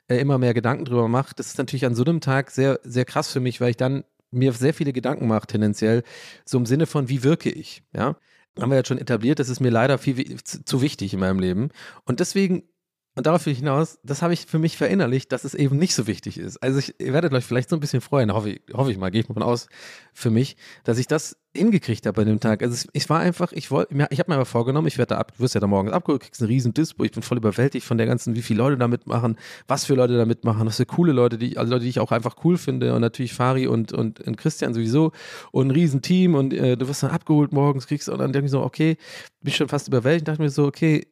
äh, immer mehr Gedanken drüber mache, das ist natürlich an so einem Tag sehr, sehr krass für mich, weil ich dann mir sehr viele Gedanken mache, tendenziell, so im Sinne von, wie wirke ich, ja. Haben wir jetzt schon etabliert, das ist mir leider viel zu wichtig in meinem Leben. Und deswegen und darauf will ich hinaus, das habe ich für mich verinnerlicht, dass es eben nicht so wichtig ist. Also ich, ihr werdet euch vielleicht so ein bisschen freuen, hoffe ich, hoffe ich mal, gehe ich mal von aus für mich, dass ich das hingekriegt habe bei dem Tag. Also ich war einfach, ich wollte, ich habe mir aber vorgenommen, ich werde da ab, du wirst ja da morgens abgeholt, kriegst einen riesen Dispo, ich bin voll überwältigt von der ganzen, wie viele Leute da mitmachen, was für Leute da mitmachen, was für coole Leute, die, also Leute, die ich auch einfach cool finde und natürlich Fari und, und, und Christian sowieso und ein riesen Team und äh, du wirst dann abgeholt morgens, kriegst und dann denke ich so, okay, bin schon fast überwältigt, dachte mir so, okay,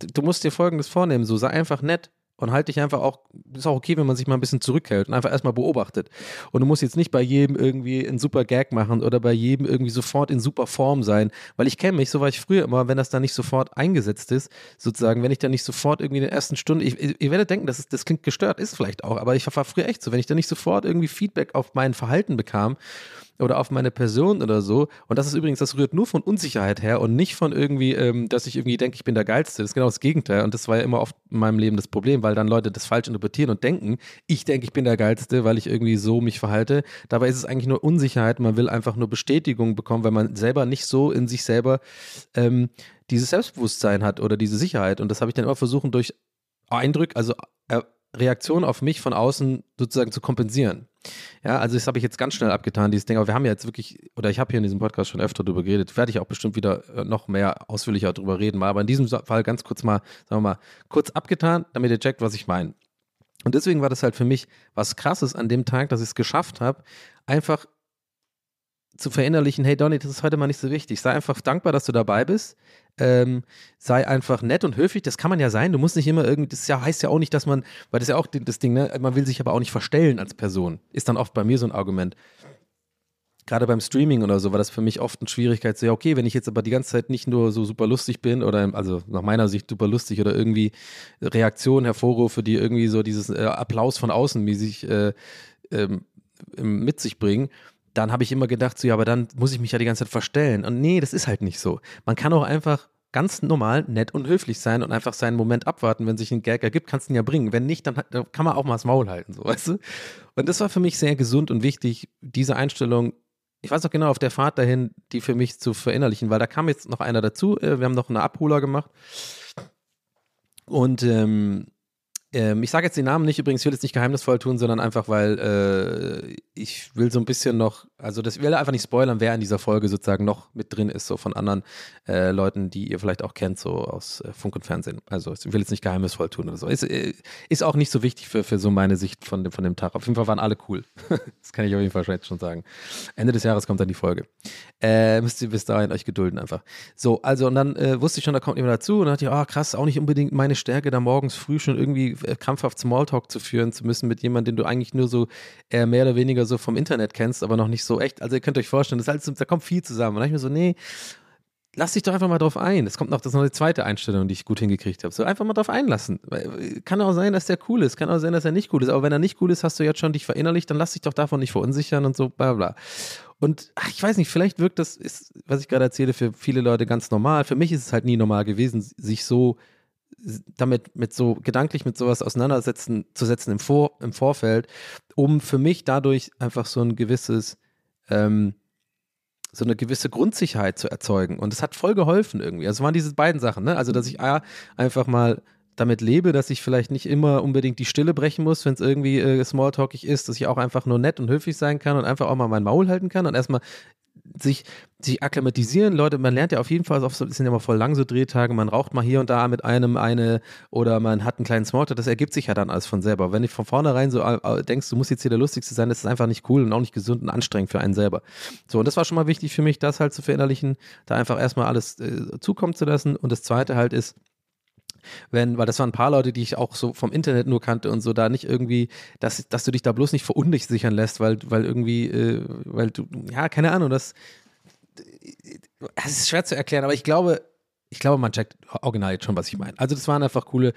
du musst dir folgendes vornehmen, so sei einfach nett und halt dich einfach auch, ist auch okay, wenn man sich mal ein bisschen zurückhält und einfach erstmal beobachtet. Und du musst jetzt nicht bei jedem irgendwie einen super Gag machen oder bei jedem irgendwie sofort in super Form sein, weil ich kenne mich, so war ich früher immer, wenn das dann nicht sofort eingesetzt ist, sozusagen, wenn ich dann nicht sofort irgendwie in der ersten Stunde, ich, ihr werdet denken, das, ist, das klingt gestört, ist vielleicht auch, aber ich war früher echt so, wenn ich dann nicht sofort irgendwie Feedback auf mein Verhalten bekam, oder auf meine Person oder so. Und das ist übrigens, das rührt nur von Unsicherheit her und nicht von irgendwie, ähm, dass ich irgendwie denke, ich bin der Geilste. Das ist genau das Gegenteil. Und das war ja immer oft in meinem Leben das Problem, weil dann Leute das falsch interpretieren und denken, ich denke, ich bin der Geilste, weil ich irgendwie so mich verhalte. Dabei ist es eigentlich nur Unsicherheit. Man will einfach nur Bestätigung bekommen, weil man selber nicht so in sich selber ähm, dieses Selbstbewusstsein hat oder diese Sicherheit. Und das habe ich dann immer versucht, durch Eindrücke, also Reaktionen auf mich von außen sozusagen zu kompensieren. Ja, also das habe ich jetzt ganz schnell abgetan, dieses Ding. Aber wir haben ja jetzt wirklich, oder ich habe hier in diesem Podcast schon öfter drüber geredet, werde ich auch bestimmt wieder äh, noch mehr ausführlicher drüber reden. Aber in diesem Fall ganz kurz mal, sagen wir mal, kurz abgetan, damit ihr checkt, was ich meine. Und deswegen war das halt für mich was Krasses an dem Tag, dass ich es geschafft habe, einfach zu verinnerlichen, hey Donny, das ist heute mal nicht so wichtig. Sei einfach dankbar, dass du dabei bist. Ähm, sei einfach nett und höflich, das kann man ja sein. Du musst nicht immer irgendwie, das ja, heißt ja auch nicht, dass man, weil das ist ja auch das Ding, ne? man will sich aber auch nicht verstellen als Person. Ist dann oft bei mir so ein Argument. Gerade beim Streaming oder so war das für mich oft eine Schwierigkeit. So, ja, okay, wenn ich jetzt aber die ganze Zeit nicht nur so super lustig bin oder, also nach meiner Sicht super lustig oder irgendwie Reaktionen hervorrufe, die irgendwie so dieses äh, Applaus von außen mäßig äh, ähm, mit sich bringen, dann habe ich immer gedacht, so ja, aber dann muss ich mich ja die ganze Zeit verstellen. Und nee, das ist halt nicht so. Man kann auch einfach ganz normal, nett und höflich sein und einfach seinen Moment abwarten. Wenn sich ein Gag ergibt, kannst du ihn ja bringen. Wenn nicht, dann, dann kann man auch mal das Maul halten, so weißt du. Und das war für mich sehr gesund und wichtig, diese Einstellung. Ich weiß noch genau, auf der Fahrt dahin, die für mich zu verinnerlichen, weil da kam jetzt noch einer dazu. äh, Wir haben noch eine Abholer gemacht. Und ähm, ähm, ich sage jetzt den Namen nicht übrigens, ich will jetzt nicht geheimnisvoll tun, sondern einfach, weil äh, ich will so ein bisschen noch, also das ich will einfach nicht spoilern, wer in dieser Folge sozusagen noch mit drin ist, so von anderen äh, Leuten, die ihr vielleicht auch kennt, so aus äh, Funk und Fernsehen. Also ich will jetzt nicht geheimnisvoll tun oder so. Ist, äh, ist auch nicht so wichtig für, für so meine Sicht von dem, von dem Tag. Auf jeden Fall waren alle cool. das kann ich auf jeden Fall schon jetzt schon sagen. Ende des Jahres kommt dann die Folge. Äh, müsst ihr bis dahin euch gedulden einfach. So, also und dann äh, wusste ich schon, da kommt jemand dazu und dachte ich, ah krass, auch nicht unbedingt meine Stärke, da morgens früh schon irgendwie krampfhaft Smalltalk zu führen zu müssen mit jemandem, den du eigentlich nur so äh, mehr oder weniger so vom Internet kennst, aber noch nicht so echt. Also ihr könnt euch vorstellen, das alles, da kommt viel zusammen. Und dann ich mir so, nee, lass dich doch einfach mal drauf ein. Es kommt noch, das ist noch die zweite Einstellung, die ich gut hingekriegt habe. So einfach mal drauf einlassen. Weil, Kann auch sein, dass der cool ist, kann auch sein, dass er nicht cool ist. Aber wenn er nicht cool ist, hast du jetzt schon dich verinnerlicht, dann lass dich doch davon nicht verunsichern und so, bla bla. Und ach, ich weiß nicht, vielleicht wirkt das, ist, was ich gerade erzähle, für viele Leute ganz normal. Für mich ist es halt nie normal gewesen, sich so damit mit so gedanklich mit sowas auseinandersetzen zu setzen im, Vor, im Vorfeld, um für mich dadurch einfach so ein gewisses ähm, so eine gewisse Grundsicherheit zu erzeugen. Und es hat voll geholfen irgendwie. Also waren diese beiden Sachen, ne? Also, dass ich A, einfach mal damit lebe, dass ich vielleicht nicht immer unbedingt die Stille brechen muss, wenn es irgendwie äh, smalltalkig ist, dass ich auch einfach nur nett und höflich sein kann und einfach auch mal mein Maul halten kann und erstmal sich, sich akklimatisieren. Leute, man lernt ja auf jeden Fall, es sind ja mal voll lang so Drehtage, man raucht mal hier und da mit einem eine oder man hat einen kleinen Smalltalk, das ergibt sich ja dann alles von selber. Wenn du von vornherein so äh, denkst, du musst jetzt hier der Lustigste sein, das ist einfach nicht cool und auch nicht gesund und anstrengend für einen selber. So, und das war schon mal wichtig für mich, das halt zu verinnerlichen, da einfach erstmal alles äh, zukommen zu lassen. Und das zweite halt ist, wenn, weil das waren ein paar Leute, die ich auch so vom Internet nur kannte und so, da nicht irgendwie, dass, dass du dich da bloß nicht verunsichern lässt, weil, weil irgendwie, äh, weil du, ja, keine Ahnung, das, das ist schwer zu erklären, aber ich glaube, ich glaube, man checkt original jetzt schon, was ich meine. Also das waren einfach coole,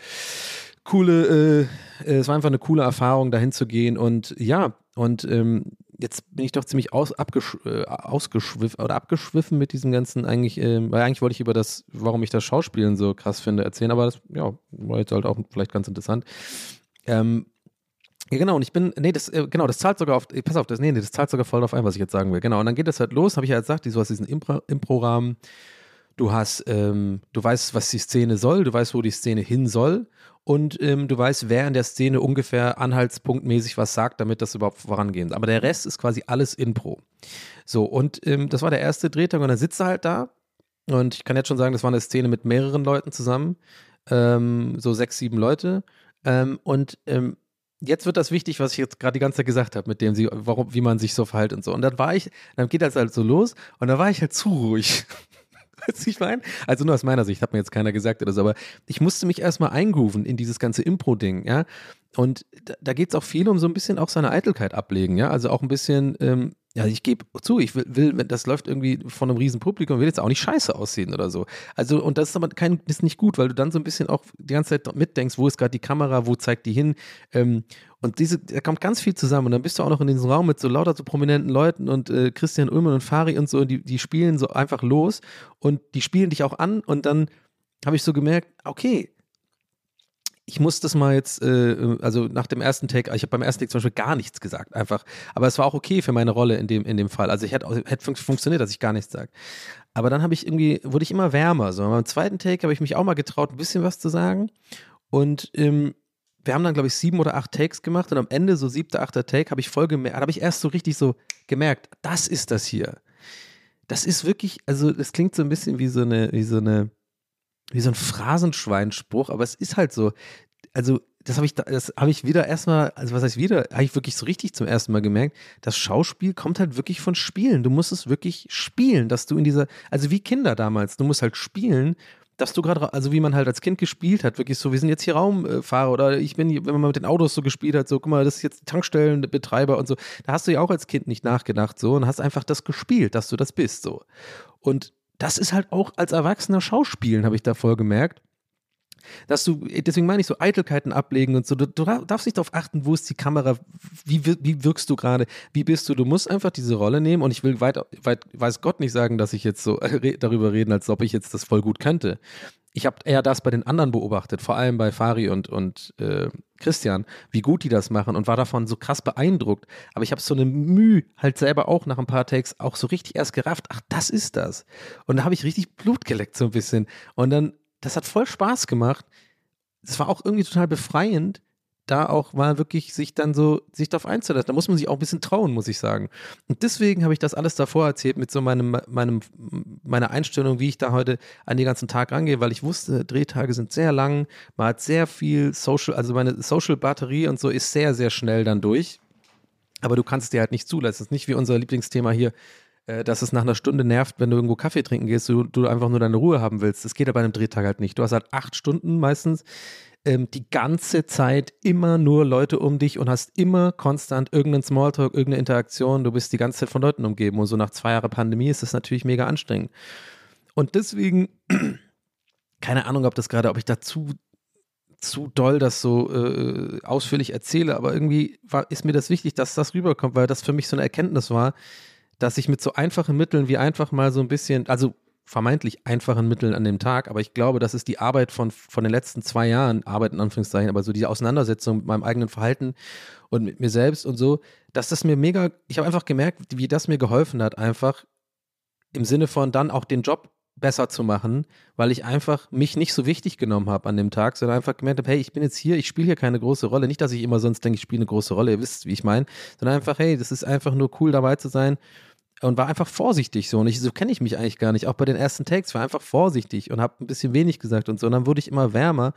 coole, äh, es war einfach eine coole Erfahrung, dahin zu gehen und ja, und ähm, jetzt bin ich doch ziemlich aus, abgesch, äh, ausgeschwiffen oder abgeschwiffen mit diesem ganzen eigentlich, äh, weil eigentlich wollte ich über das, warum ich das Schauspielen so krass finde, erzählen, aber das, ja, war jetzt halt auch vielleicht ganz interessant. Ähm, ja, genau, und ich bin, nee, das, äh, genau, das zahlt sogar auf, pass auf, das, nee, nee, das zahlt sogar voll auf ein, was ich jetzt sagen will. Genau, und dann geht das halt los, habe ich ja jetzt gesagt, du hast diesen Impro- Impro-Rahmen, du hast, ähm, du weißt, was die Szene soll, du weißt, wo die Szene hin soll und ähm, du weißt, wer in der Szene ungefähr anhaltspunktmäßig was sagt, damit das überhaupt vorangeht. Aber der Rest ist quasi alles Impro. So, und ähm, das war der erste Drehtag und dann sitzt er halt da und ich kann jetzt schon sagen, das war eine Szene mit mehreren Leuten zusammen, ähm, so sechs, sieben Leute ähm, und ähm, jetzt wird das wichtig, was ich jetzt gerade die ganze Zeit gesagt habe, mit dem sie, warum, wie man sich so verhält und so. Und dann war ich, dann geht das halt so los und da war ich halt zu ruhig. Weißt du, ich meine? Also nur aus meiner Sicht, hat mir jetzt keiner gesagt oder so, aber ich musste mich erstmal eingrooven in dieses ganze Impro-Ding, ja. Und da, da geht es auch viel um so ein bisschen auch seine Eitelkeit ablegen, ja. Also auch ein bisschen, ähm, ja, ich gebe zu, ich will, will, das läuft irgendwie von einem riesen Publikum, will jetzt auch nicht scheiße aussehen oder so. Also, und das ist aber kein, ist nicht gut, weil du dann so ein bisschen auch die ganze Zeit mitdenkst, wo ist gerade die Kamera, wo zeigt die hin. Ähm, und diese, da kommt ganz viel zusammen. Und dann bist du auch noch in diesem Raum mit so lauter so prominenten Leuten und äh, Christian Ullmann und Fari und so, und die, die spielen so einfach los und die spielen dich auch an und dann habe ich so gemerkt, okay, ich muss das mal jetzt, äh, also nach dem ersten Take, ich habe beim ersten Take zum Beispiel gar nichts gesagt, einfach. Aber es war auch okay für meine Rolle in dem, in dem Fall. Also ich hätte, fun funktioniert, dass ich gar nichts sage. Aber dann habe ich irgendwie, wurde ich immer wärmer. So. Beim zweiten Take habe ich mich auch mal getraut, ein bisschen was zu sagen. Und ähm, wir haben dann, glaube ich, sieben oder acht Takes gemacht und am Ende, so siebter, achter Take, habe ich voll gemerkt, habe ich erst so richtig so gemerkt, das ist das hier. Das ist wirklich, also das klingt so ein bisschen wie so eine, wie so eine, wie so ein Phrasenschweinspruch, aber es ist halt so. Also, das habe ich, das habe ich wieder erstmal, also was heißt wieder, habe ich wirklich so richtig zum ersten Mal gemerkt, das Schauspiel kommt halt wirklich von Spielen. Du musst es wirklich spielen, dass du in dieser, also wie Kinder damals, du musst halt spielen, dass du gerade, also wie man halt als Kind gespielt hat, wirklich so, wir sind jetzt hier Raumfahrer oder ich bin, hier, wenn man mit den Autos so gespielt hat, so, guck mal, das ist jetzt Tankstellenbetreiber und so, da hast du ja auch als Kind nicht nachgedacht, so, und hast einfach das gespielt, dass du das bist, so. Und das ist halt auch als Erwachsener Schauspielen, habe ich da voll gemerkt. Dass du, deswegen meine ich so Eitelkeiten ablegen und so. Du, du darfst nicht darauf achten, wo ist die Kamera, wie, wie wirkst du gerade, wie bist du. Du musst einfach diese Rolle nehmen und ich will weit, weit, weiß Gott nicht sagen, dass ich jetzt so darüber reden, als ob ich jetzt das voll gut könnte. Ich habe eher das bei den anderen beobachtet, vor allem bei Fari und, und äh, Christian, wie gut die das machen und war davon so krass beeindruckt. Aber ich habe so eine Mühe halt selber auch nach ein paar Takes auch so richtig erst gerafft, ach, das ist das. Und da habe ich richtig Blut geleckt so ein bisschen. Und dann das hat voll Spaß gemacht. Es war auch irgendwie total befreiend, da auch mal wirklich sich dann so, sich darauf einzulassen. Da muss man sich auch ein bisschen trauen, muss ich sagen. Und deswegen habe ich das alles davor erzählt mit so meinem, meinem, meiner Einstellung, wie ich da heute an den ganzen Tag rangehe, weil ich wusste, Drehtage sind sehr lang, man hat sehr viel Social, also meine Social-Batterie und so ist sehr, sehr schnell dann durch. Aber du kannst es dir halt nicht zulassen. Es ist nicht wie unser Lieblingsthema hier, dass es nach einer Stunde nervt, wenn du irgendwo Kaffee trinken gehst, du, du einfach nur deine Ruhe haben willst. Das geht aber bei einem Drehtag halt nicht. Du hast halt acht Stunden meistens ähm, die ganze Zeit immer nur Leute um dich und hast immer konstant irgendeinen Smalltalk, irgendeine Interaktion. Du bist die ganze Zeit von Leuten umgeben und so nach zwei Jahren Pandemie ist das natürlich mega anstrengend. Und deswegen, keine Ahnung, ob das gerade, ob ich dazu zu doll das so äh, ausführlich erzähle, aber irgendwie war, ist mir das wichtig, dass das rüberkommt, weil das für mich so eine Erkenntnis war, dass ich mit so einfachen Mitteln wie einfach mal so ein bisschen, also vermeintlich einfachen Mitteln an dem Tag, aber ich glaube, das ist die Arbeit von, von den letzten zwei Jahren, Arbeit in Anführungszeichen, aber so die Auseinandersetzung mit meinem eigenen Verhalten und mit mir selbst und so, dass das mir mega, ich habe einfach gemerkt, wie das mir geholfen hat, einfach im Sinne von dann auch den Job besser zu machen, weil ich einfach mich nicht so wichtig genommen habe an dem Tag, sondern einfach gemerkt habe, hey, ich bin jetzt hier, ich spiele hier keine große Rolle. Nicht, dass ich immer sonst denke, ich spiele eine große Rolle, ihr wisst, wie ich meine, sondern einfach, hey, das ist einfach nur cool dabei zu sein und war einfach vorsichtig so. Und ich, so kenne ich mich eigentlich gar nicht. Auch bei den ersten Takes war einfach vorsichtig und habe ein bisschen wenig gesagt und so. Und dann wurde ich immer wärmer.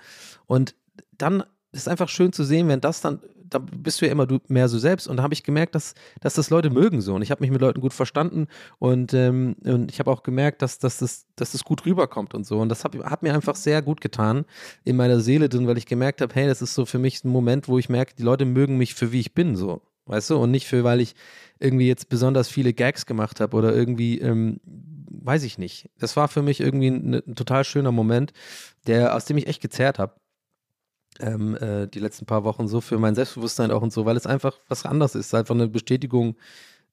Und dann ist einfach schön zu sehen, wenn das dann, da bist du ja immer mehr so selbst. Und da habe ich gemerkt, dass, dass das Leute mögen so. Und ich habe mich mit Leuten gut verstanden und, ähm, und ich habe auch gemerkt, dass, dass, das, dass das gut rüberkommt und so. Und das hat, hat mir einfach sehr gut getan in meiner Seele drin, weil ich gemerkt habe, hey, das ist so für mich ein Moment, wo ich merke, die Leute mögen mich für wie ich bin so. Weißt du? Und nicht für, weil ich irgendwie jetzt besonders viele Gags gemacht habe oder irgendwie, ähm, weiß ich nicht. Das war für mich irgendwie ein, ein total schöner Moment, der, aus dem ich echt gezerrt habe. ähm, äh, die letzten paar Wochen so für mein Selbstbewusstsein auch und so, weil es einfach was anderes ist. Einfach eine Bestätigung,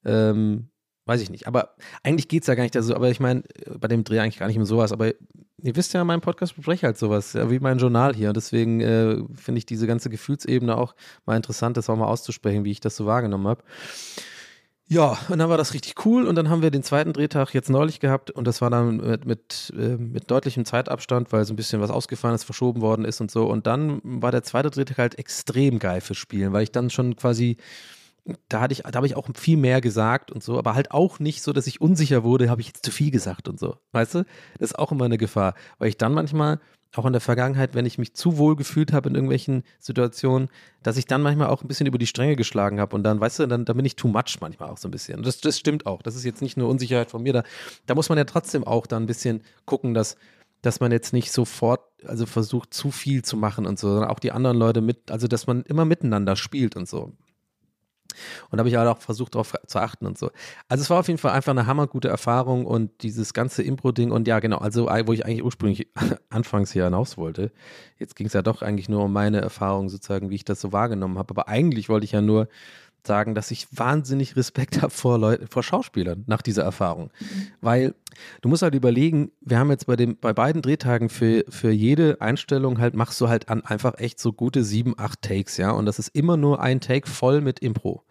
ähm, weiß ich nicht. Aber eigentlich geht es ja gar nicht so. Aber ich meine, bei dem Dreh eigentlich gar nicht um sowas. Aber ihr wisst ja, mein Podcast bespreche halt sowas, ja, wie mein Journal hier. Und deswegen äh, finde ich diese ganze Gefühlsebene auch mal interessant, das auch mal auszusprechen, wie ich das so wahrgenommen habe. Ja, und dann war das richtig cool und dann haben wir den zweiten Drehtag jetzt neulich gehabt und das war dann mit, mit, äh, mit deutlichem Zeitabstand, weil so ein bisschen was ausgefallen ist, verschoben worden ist und so. Und dann war der zweite Drehtag halt extrem geil für Spielen, weil ich dann schon quasi, da hatte ich, da habe ich auch viel mehr gesagt und so, aber halt auch nicht so, dass ich unsicher wurde, habe ich jetzt zu viel gesagt und so. Weißt du? Das ist auch immer eine Gefahr, weil ich dann manchmal auch in der Vergangenheit, wenn ich mich zu wohl gefühlt habe in irgendwelchen Situationen, dass ich dann manchmal auch ein bisschen über die Stränge geschlagen habe und dann, weißt du, dann, dann bin ich too much manchmal auch so ein bisschen. Das, das stimmt auch. Das ist jetzt nicht nur Unsicherheit von mir. Da, da muss man ja trotzdem auch dann ein bisschen gucken, dass, dass man jetzt nicht sofort, also versucht, zu viel zu machen und so, sondern auch die anderen Leute mit, also dass man immer miteinander spielt und so. Und da habe ich halt auch versucht, darauf zu achten und so. Also es war auf jeden Fall einfach eine hammergute Erfahrung und dieses ganze Impro-Ding und ja, genau, also wo ich eigentlich ursprünglich anfangs hier hinaus wollte. Jetzt ging es ja doch eigentlich nur um meine Erfahrung sozusagen, wie ich das so wahrgenommen habe. Aber eigentlich wollte ich ja nur sagen, dass ich wahnsinnig Respekt habe vor, vor Schauspielern nach dieser Erfahrung. Weil du musst halt überlegen, wir haben jetzt bei, dem, bei beiden Drehtagen für, für jede Einstellung halt, machst du halt an einfach echt so gute sieben, acht Takes, ja. Und das ist immer nur ein Take voll mit Impro.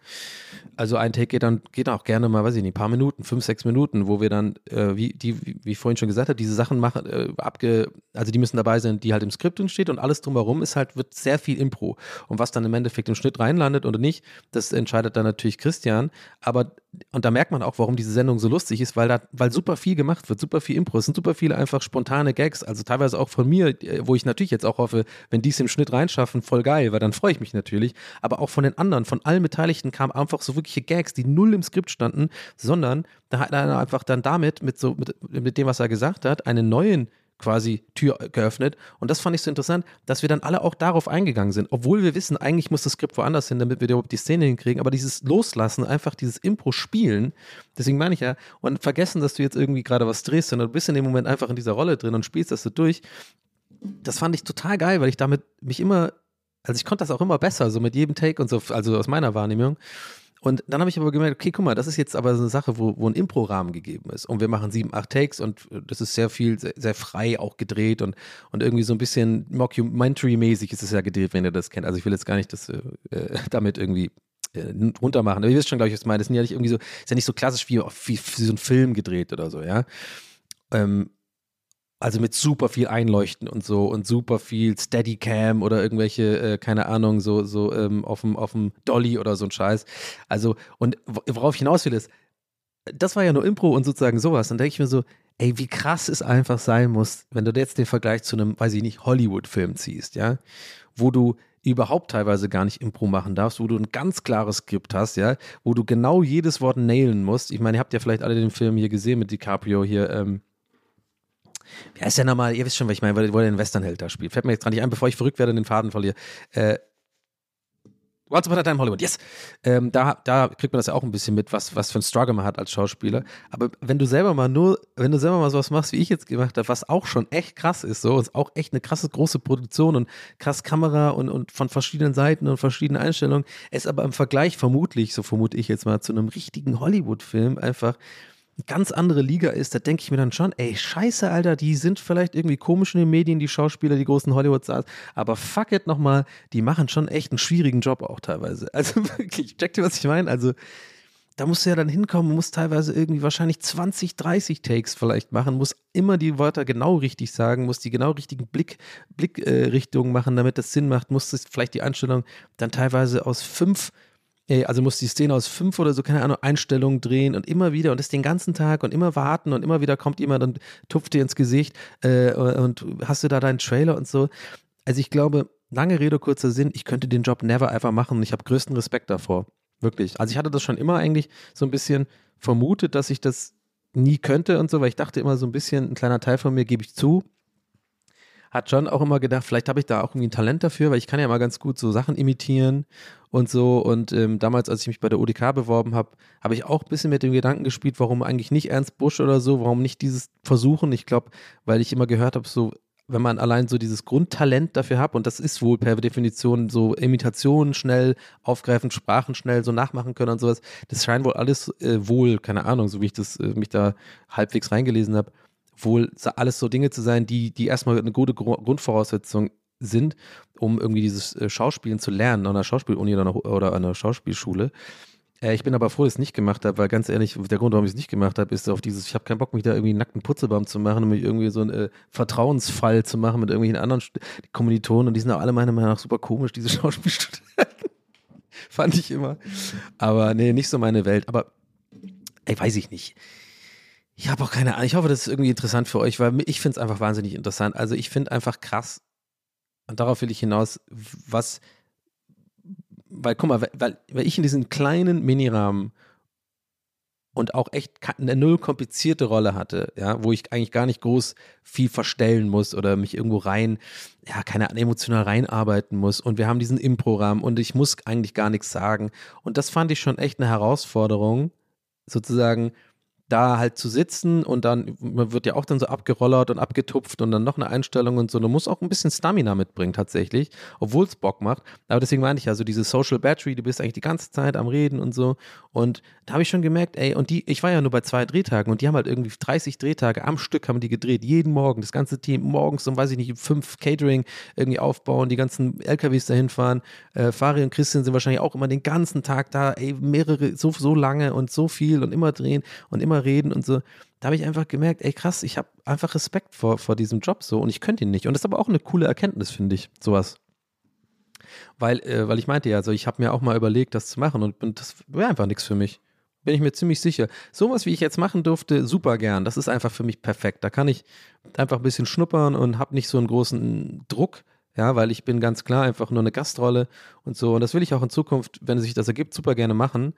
Also ein Take geht dann, geht auch gerne mal, weiß ich nicht, ein paar Minuten, fünf, sechs Minuten, wo wir dann, äh, wie, die, wie, ich vorhin schon gesagt habe, diese Sachen machen, äh, abge, also die müssen dabei sein, die halt im Skript drin steht und alles drumherum ist halt, wird sehr viel Impro. Und was dann im Endeffekt im Schnitt reinlandet oder nicht, das entscheidet dann natürlich Christian. Aber, und da merkt man auch, warum diese Sendung so lustig ist, weil da, weil super viel gemacht wird, super viel Impro. Es sind super viele einfach spontane Gags, also teilweise auch von mir, äh, wo ich natürlich jetzt auch hoffe, wenn die es im Schnitt reinschaffen, voll geil, weil dann freue ich mich natürlich. Aber auch von den anderen, von allen Beteiligten kam einfach so wirkliche Gags, die null im Skript standen, sondern da hat er einfach dann damit, mit so, mit, mit dem, was er gesagt hat, einen neuen quasi Tür geöffnet. Und das fand ich so interessant, dass wir dann alle auch darauf eingegangen sind. Obwohl wir wissen, eigentlich muss das Skript woanders hin, damit wir überhaupt die Szene hinkriegen. Aber dieses Loslassen, einfach dieses Impro-Spielen, deswegen meine ich ja, und vergessen, dass du jetzt irgendwie gerade was drehst, sondern du bist in dem Moment einfach in dieser Rolle drin und spielst das so durch. Das fand ich total geil, weil ich damit mich immer, also ich konnte das auch immer besser, so mit jedem Take und so, also aus meiner Wahrnehmung. Und dann habe ich aber gemerkt, okay, guck mal, das ist jetzt aber so eine Sache, wo, wo ein Impro-Rahmen gegeben ist. Und wir machen sieben, acht Takes und das ist sehr viel, sehr, sehr frei auch gedreht und, und irgendwie so ein bisschen Mockumentary-mäßig ist es ja gedreht, wenn ihr das kennt. Also ich will jetzt gar nicht das äh, äh damit irgendwie äh, runtermachen. Aber ihr wisst schon, glaube ich, was ich meine. Das sind ja nicht irgendwie so, ist ja nicht so klassisch wie, wie, wie so ein Film gedreht oder so, ja. Ähm, also mit super viel Einleuchten und so und super viel Steadicam oder irgendwelche, äh, keine Ahnung, so, so ähm, auf dem Dolly oder so ein Scheiß. Also, und worauf ich hinaus will, ist, das war ja nur Impro und sozusagen sowas. Dann denke ich mir so, ey, wie krass es einfach sein muss, wenn du jetzt den Vergleich zu einem, weiß ich nicht, Hollywood-Film ziehst, ja, wo du überhaupt teilweise gar nicht Impro machen darfst, wo du ein ganz klares Skript hast, ja, wo du genau jedes Wort nailen musst. Ich meine, ihr habt ja vielleicht alle den Film hier gesehen mit DiCaprio hier, ähm, wie heißt der nochmal? Ihr wisst schon, was ich meine, weil, weil er den Westernheld da spielt. Fällt mir jetzt gerade nicht ein, bevor ich verrückt werde und den Faden verliere. Äh, Once Upon a Time Hollywood, yes. Ähm, da, da kriegt man das ja auch ein bisschen mit, was, was für ein Struggle man hat als Schauspieler. Aber wenn du selber mal nur, wenn du selber mal sowas machst, wie ich jetzt gemacht habe, was auch schon echt krass ist, so, ist auch echt eine krasse große Produktion und krass Kamera und, und von verschiedenen Seiten und verschiedenen Einstellungen, es aber im Vergleich vermutlich, so vermute ich jetzt mal, zu einem richtigen Hollywood-Film einfach ganz andere Liga ist, da denke ich mir dann schon, ey, scheiße, Alter, die sind vielleicht irgendwie komisch in den Medien, die Schauspieler, die großen Hollywood-Stars, aber fuck it nochmal, die machen schon echt einen schwierigen Job auch teilweise. Also wirklich, checkt ihr, was ich meine? Also da musst du ja dann hinkommen, musst teilweise irgendwie wahrscheinlich 20, 30 Takes vielleicht machen, muss immer die Wörter genau richtig sagen, muss die genau richtigen Blick, Blickrichtungen äh, machen, damit das Sinn macht, musst vielleicht die Einstellung dann teilweise aus fünf also muss die Szene aus fünf oder so, keine Ahnung, Einstellungen drehen und immer wieder und das den ganzen Tag und immer warten und immer wieder kommt jemand und tupft dir ins Gesicht äh, und hast du da deinen Trailer und so. Also ich glaube, lange Rede, kurzer Sinn, ich könnte den Job never ever machen und ich habe größten Respekt davor. Wirklich. Also ich hatte das schon immer eigentlich so ein bisschen vermutet, dass ich das nie könnte und so, weil ich dachte immer so ein bisschen, ein kleiner Teil von mir gebe ich zu, hat schon auch immer gedacht, vielleicht habe ich da auch irgendwie ein Talent dafür, weil ich kann ja mal ganz gut so Sachen imitieren und so. Und ähm, damals, als ich mich bei der ODK beworben habe, habe ich auch ein bisschen mit dem Gedanken gespielt, warum eigentlich nicht Ernst Busch oder so, warum nicht dieses Versuchen. Ich glaube, weil ich immer gehört habe, so wenn man allein so dieses Grundtalent dafür hat, und das ist wohl per Definition so Imitationen schnell aufgreifen, Sprachen schnell so nachmachen können und sowas, das scheint wohl alles äh, wohl, keine Ahnung, so wie ich das äh, mich da halbwegs reingelesen habe, wohl alles so Dinge zu sein, die, die erstmal eine gute Gru- Grundvoraussetzung sind, um irgendwie dieses äh, Schauspielen zu lernen an einer Schauspieluni oder, an einer Schauspielschule. Äh, ich bin aber froh, dass ich es nicht gemacht habe, weil ganz ehrlich, der Grund, warum ich es nicht gemacht habe, ist auf dieses, ich habe keinen Bock, mich da irgendwie einen nackten Putzebaum zu machen und mich irgendwie so einen äh, Vertrauensfall zu machen mit irgendwelchen anderen St Kommilitonen und die sind auch alle meiner Meinung nach super komisch, diese Schauspielstudenten. Fand ich immer. Aber nee, nicht so meine Welt. Aber ey, weiß ich nicht. Ich habe auch keine Ahnung. Ich hoffe, das ist irgendwie interessant für euch, weil ich finde es einfach wahnsinnig interessant. Also ich finde einfach krass, und darauf will ich hinaus, was, weil guck mal, weil, weil ich in diesem kleinen Minirahmen und auch echt eine null komplizierte Rolle hatte, ja, wo ich eigentlich gar nicht groß viel verstellen muss oder mich irgendwo rein, ja, keine Ahnung, emotional reinarbeiten muss. Und wir haben diesen Impro-Rahmen und ich muss eigentlich gar nichts sagen. Und das fand ich schon echt eine Herausforderung, sozusagen da halt zu sitzen und dann, man wird ja auch dann so abgerollert und abgetupft und dann noch eine Einstellung und so. Du musst auch ein bisschen Stamina mitbringen tatsächlich, obwohl es Bock macht. Aber deswegen meine ich also diese Social Battery, du bist eigentlich die ganze Zeit am Reden und so. Und da habe ich schon gemerkt, ey, und die, ich war ja nur bei zwei Drehtagen und die haben halt irgendwie 30 Drehtage am Stück haben die gedreht, jeden Morgen, das ganze Team morgens um, weiß ich nicht, fünf Catering irgendwie aufbauen, die ganzen LKWs dahin fahren. Äh, Fari und Christian sind wahrscheinlich auch immer den ganzen Tag da, ey, mehrere, so, so lange und so viel und immer drehen und immer reden und so. Da habe ich einfach gemerkt, ey krass, ich habe einfach Respekt vor, vor diesem Job so und ich könnte ihn nicht. Und das ist aber auch eine coole Erkenntnis, finde ich, sowas. Weil, äh, weil ich meinte ja, also ich habe mir auch mal überlegt, das zu machen und, und das wäre einfach nichts für mich. Bin ich mir ziemlich sicher. Sowas, wie ich jetzt machen durfte, super gern. Das ist einfach für mich perfekt. Da kann ich einfach ein bisschen schnuppern und habe nicht so einen großen Druck, ja, weil ich bin ganz klar einfach nur eine Gastrolle und so. Und das will ich auch in Zukunft, wenn sich das ergibt, super gerne machen.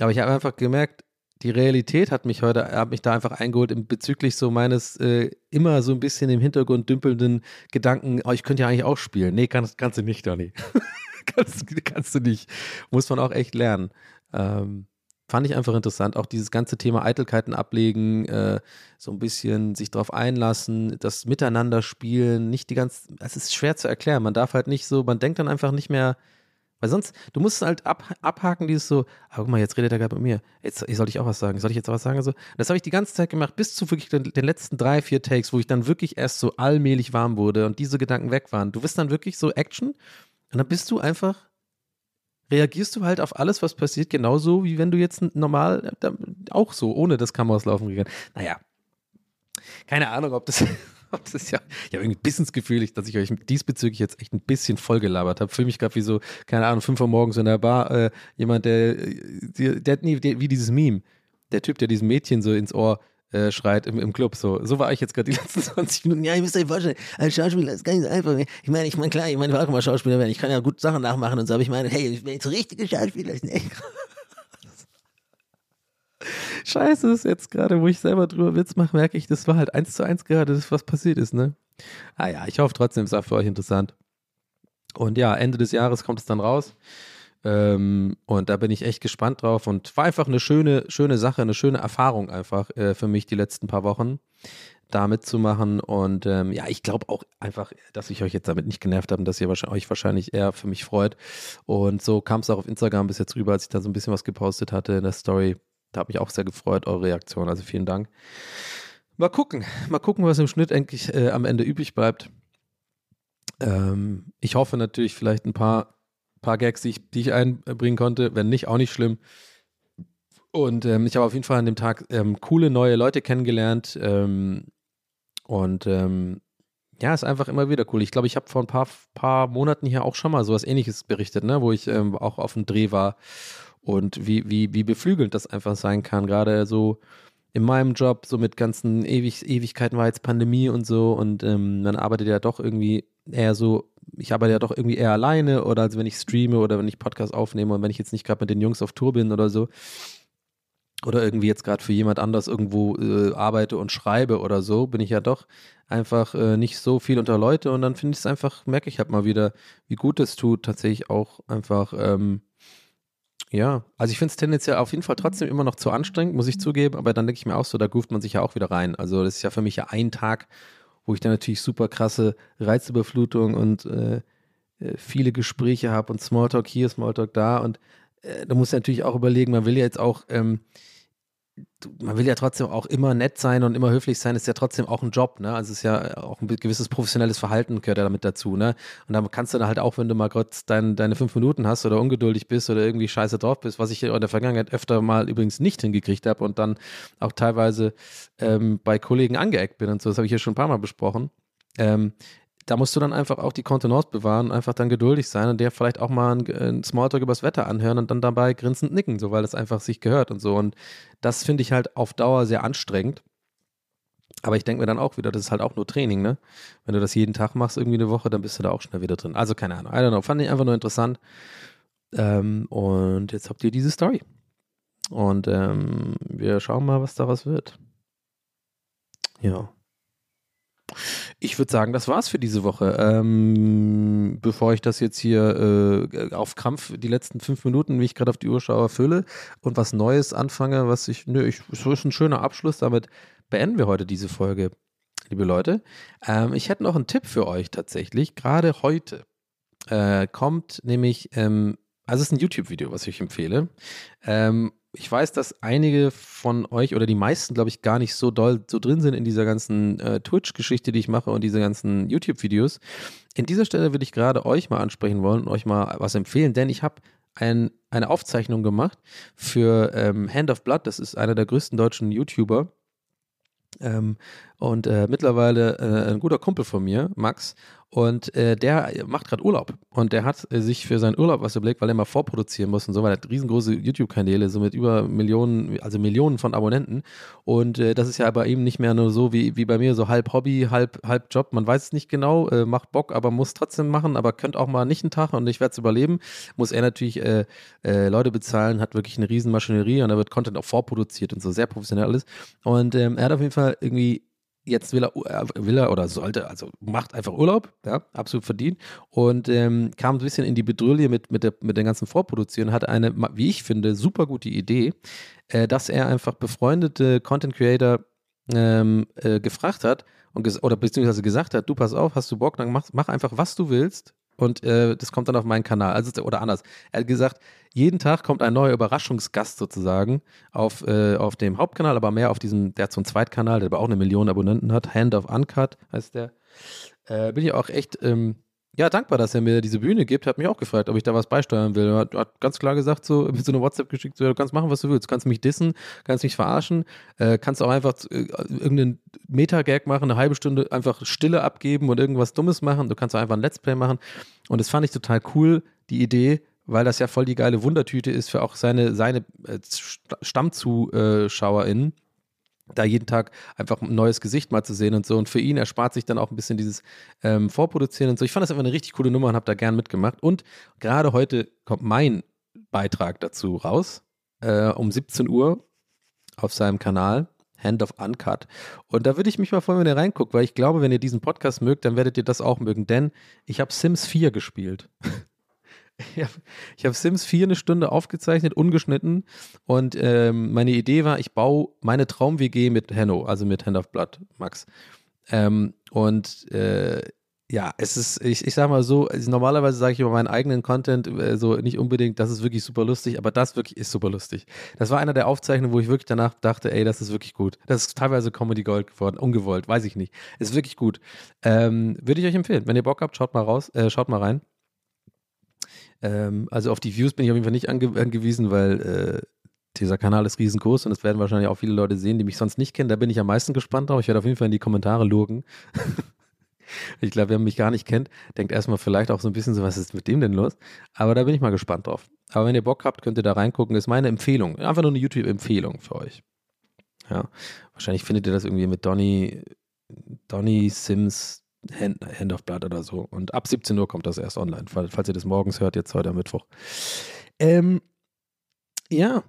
Aber ich habe einfach gemerkt, die Realität hat mich heute, hat mich da einfach eingeholt bezüglich so meines äh, immer so ein bisschen im Hintergrund dümpelnden Gedanken, oh, ich könnte ja eigentlich auch spielen. Nee, kannst, kannst du nicht, Donny. kannst, kannst du nicht. Muss man auch echt lernen. Ähm, fand ich einfach interessant. Auch dieses ganze Thema Eitelkeiten ablegen, äh, so ein bisschen sich drauf einlassen, das Miteinander spielen, nicht die ganze, es ist schwer zu erklären. Man darf halt nicht so, man denkt dann einfach nicht mehr, weil sonst, du musst halt ab, abhaken, dieses so, ah, guck mal, jetzt redet er gerade mit mir. Jetzt soll ich auch was sagen. Soll ich jetzt was sagen? So, das habe ich die ganze Zeit gemacht, bis zu wirklich den, den letzten drei, vier Takes, wo ich dann wirklich erst so allmählich warm wurde und diese Gedanken weg waren. Du bist dann wirklich so Action und dann bist du einfach, reagierst du halt auf alles, was passiert, genauso wie wenn du jetzt normal äh, auch so, ohne das Kameras laufen gegangen. Naja, keine Ahnung, ob das, das ja, ich habe irgendwie ein bisschen das Gefühl, dass ich euch diesbezüglich jetzt echt ein bisschen vollgelabert habe. Fühle mich gerade wie so, keine Ahnung, fünf Uhr morgens in der Bar, äh, jemand, der, der, der, nee, der, wie dieses Meme, der Typ, der diesem Mädchen so ins Ohr äh, schreit im, im Club. So, so war ich jetzt gerade die letzten 20 Minuten. Ja, ihr müsst euch vorstellen, als Schauspieler ist gar nicht so einfach. Ich meine, ich meine, klar, ich meine, ich will auch immer Schauspieler werden. Ich kann ja gut Sachen nachmachen und so, aber ich meine, hey, ich bin jetzt so richtige Schauspieler. ist echt Scheiße, ist jetzt gerade, wo ich selber drüber Witz mache, merke ich, das war halt eins zu eins gerade, das, was passiert ist, ne? Ah ja, ich hoffe trotzdem, es war für euch interessant. Und ja, Ende des Jahres kommt es dann raus. Ähm, und da bin ich echt gespannt drauf und war einfach eine schöne, schöne Sache, eine schöne Erfahrung einfach äh, für mich die letzten paar Wochen da mitzumachen. Und ähm, ja, ich glaube auch einfach, dass ich euch jetzt damit nicht genervt habe und dass ihr euch wahrscheinlich eher für mich freut. Und so kam es auch auf Instagram bis jetzt rüber, als ich da so ein bisschen was gepostet hatte in der Story. Da habe ich auch sehr gefreut, eure Reaktion. Also vielen Dank. Mal gucken, mal gucken, was im Schnitt endlich äh, am Ende übrig bleibt. Ähm, ich hoffe natürlich vielleicht ein paar, paar Gags, die ich, die ich einbringen konnte. Wenn nicht, auch nicht schlimm. Und ähm, ich habe auf jeden Fall an dem Tag ähm, coole neue Leute kennengelernt. Ähm, und ähm, ja, ist einfach immer wieder cool. Ich glaube, ich habe vor ein paar, paar Monaten hier auch schon mal sowas ähnliches berichtet, ne? wo ich ähm, auch auf dem Dreh war und wie, wie, wie beflügelnd das einfach sein kann. Gerade so in meinem Job, so mit ganzen Ewig Ewigkeiten war jetzt Pandemie und so und ähm, man arbeitet ja doch irgendwie eher so, ich arbeite ja doch irgendwie eher alleine oder als wenn ich streame oder wenn ich Podcast aufnehme und wenn ich jetzt nicht gerade mit den Jungs auf Tour bin oder so oder irgendwie jetzt gerade für jemand anders irgendwo äh, arbeite und schreibe oder so, bin ich ja doch einfach äh, nicht so viel unter Leute und dann finde ich es einfach, merke ich halt mal wieder, wie gut es tut, tatsächlich auch einfach, ähm, ja, also ich finde es tendenziell auf jeden Fall trotzdem immer noch zu anstrengend, muss ich zugeben, aber dann denke ich mir auch so, da groovt man sich ja auch wieder rein. Also das ist ja für mich ja ein Tag wo ich dann natürlich super krasse Reizüberflutung und äh, äh, viele Gespräche habe und Smalltalk hier, Smalltalk da und äh, da muss ja natürlich auch überlegen, man will ja jetzt auch ähm, man will ja trotzdem auch immer nett sein und immer höflich sein, ist ja trotzdem auch ein Job, ne? Also es ist ja auch ein gewisses professionelles Verhalten gehört ja damit dazu, ne? Und dann kannst du dann halt auch, wenn du mal kurz dein, deine fünf Minuten hast oder ungeduldig bist oder irgendwie scheiße drauf bist, was ich in der Vergangenheit öfter mal übrigens nicht hingekriegt habe und dann auch teilweise ähm, bei Kollegen angeeckt bin und so, das habe ich ja schon ein paar Mal besprochen. Ähm, da musst du dann einfach auch die Kontenance bewahren, einfach dann geduldig sein und der vielleicht auch mal einen, einen Smalltalk übers Wetter anhören und dann dabei grinsend nicken, so weil das einfach sich gehört und so. Und das finde ich halt auf Dauer sehr anstrengend. Aber ich denke mir dann auch wieder, das ist halt auch nur Training, ne? Wenn du das jeden Tag machst, irgendwie eine Woche, dann bist du da auch schnell wieder drin. Also keine Ahnung, I don't know, fand ich einfach nur interessant. Ähm, und jetzt habt ihr diese Story. Und ähm, wir schauen mal, was daraus wird. Ja. Ich würde sagen, das war's für diese Woche. Ähm, bevor ich das jetzt hier äh, auf Krampf die letzten fünf Minuten, wie ich gerade auf die Uhr schaue, fülle und was Neues anfange, was ich, nö, ich, so ist ein schöner Abschluss. Damit beenden wir heute diese Folge, liebe Leute. Ähm, ich hätte noch einen Tipp für euch tatsächlich. Gerade heute äh, kommt nämlich, ähm, also es ist ein YouTube-Video, was ich empfehle. Ähm, ich weiß, dass einige von euch oder die meisten, glaube ich, gar nicht so doll so drin sind in dieser ganzen äh, Twitch-Geschichte, die ich mache und diese ganzen YouTube-Videos. In dieser Stelle würde ich gerade euch mal ansprechen wollen und euch mal was empfehlen, denn ich habe ein, eine Aufzeichnung gemacht für ähm, Hand of Blood. Das ist einer der größten deutschen YouTuber. Ähm, und äh, mittlerweile äh, ein guter Kumpel von mir, Max, und äh, der macht gerade Urlaub. Und der hat äh, sich für seinen Urlaub was überlegt, weil er mal vorproduzieren muss und so, weil er hat riesengroße YouTube-Kanäle, so mit über Millionen, also Millionen von Abonnenten. Und äh, das ist ja bei ihm nicht mehr nur so wie, wie bei mir, so halb Hobby, halb, halb Job. Man weiß es nicht genau, äh, macht Bock, aber muss trotzdem machen, aber könnte auch mal nicht einen Tag und ich werde es überleben. Muss er natürlich äh, Leute bezahlen, hat wirklich eine riesen Maschinerie und da wird Content auch vorproduziert und so, sehr professionell alles. Und ähm, er hat auf jeden Fall irgendwie jetzt will er, äh, will er oder sollte, also macht einfach Urlaub, ja, absolut verdient. Und ähm, kam ein bisschen in die Bedrulle mit, mit, der, mit den ganzen Vorproduzieren, hat eine, wie ich finde, super gute Idee, äh, dass er einfach befreundete Content Creator ähm, äh, gefragt hat und oder beziehungsweise gesagt hat, du pass auf, hast du Bock, dann mach, mach einfach, was du willst und äh, das kommt dann auf meinen Kanal. Also, oder anders. Er hat gesagt, jeden Tag kommt ein neuer Überraschungsgast sozusagen auf, äh, auf dem Hauptkanal, aber mehr auf diesem, der hat so einen Zweitkanal, der aber auch eine Million Abonnenten hat. Hand of Uncut heißt der. Äh, bin ich auch echt ähm, ja, dankbar, dass er mir diese Bühne gibt. Hat mich auch gefragt, ob ich da was beisteuern will. Er hat, hat ganz klar gesagt, so mit so einer WhatsApp geschickt, so, du kannst machen, was du willst. Du kannst mich dissen, kannst mich verarschen, äh, kannst auch einfach äh, irgendeinen Meta-Gag machen, eine halbe Stunde einfach Stille abgeben und irgendwas Dummes machen. Du kannst auch einfach ein Let's Play machen. Und das fand ich total cool, die Idee, weil das ja voll die geile Wundertüte ist für auch seine, seine äh, StammzuschauerInnen da jeden Tag einfach ein neues Gesicht mal zu sehen und so. Und für ihn erspart sich dann auch ein bisschen dieses ähm, Vorproduzieren und so. Ich fand das einfach eine richtig coole Nummer und habe da gern mitgemacht. Und gerade heute kommt mein Beitrag dazu raus, äh, um 17 Uhr auf seinem Kanal. Hand of Uncut. Und da würde ich mich mal freuen, wenn ihr reinguckt, weil ich glaube, wenn ihr diesen Podcast mögt, dann werdet ihr das auch mögen, denn ich habe Sims 4 gespielt. Ich habe hab Sims 4 eine Stunde aufgezeichnet, ungeschnitten. Und ähm, meine Idee war, ich baue meine Traum-WG mit Hanno, also mit Hand of Blood, Max. Ähm, und äh, ja, es ist, ich, ich sag mal so, normalerweise sage ich über meinen eigenen Content äh, so nicht unbedingt, das ist wirklich super lustig, aber das wirklich ist super lustig. Das war einer der Aufzeichnungen, wo ich wirklich danach dachte, ey, das ist wirklich gut. Das ist teilweise Comedy Gold geworden, ungewollt, weiß ich nicht. Ist wirklich gut. Ähm, Würde ich euch empfehlen. Wenn ihr Bock habt, schaut mal raus, äh, schaut mal rein. Ähm, also auf die Views bin ich auf jeden Fall nicht ange angewiesen, weil äh, dieser Kanal ist riesengroß und es werden wahrscheinlich auch viele Leute sehen, die mich sonst nicht kennen. Da bin ich am meisten gespannt drauf. Ich werde auf jeden Fall in die Kommentare lurken. ich glaube, wer mich gar nicht kennt, denkt erstmal vielleicht auch so ein bisschen so, was ist mit dem denn los? Aber da bin ich mal gespannt drauf. Aber wenn ihr Bock habt, könnt ihr da reingucken. Ist meine Empfehlung. Einfach nur eine YouTube-Empfehlung für euch. Ja, wahrscheinlich findet ihr das irgendwie mit Donny, Donny Sims Hand, Hand of Blood oder so. Und ab 17 Uhr kommt das erst online, falls ihr das morgens hört, jetzt heute am Mittwoch. Ähm, ja,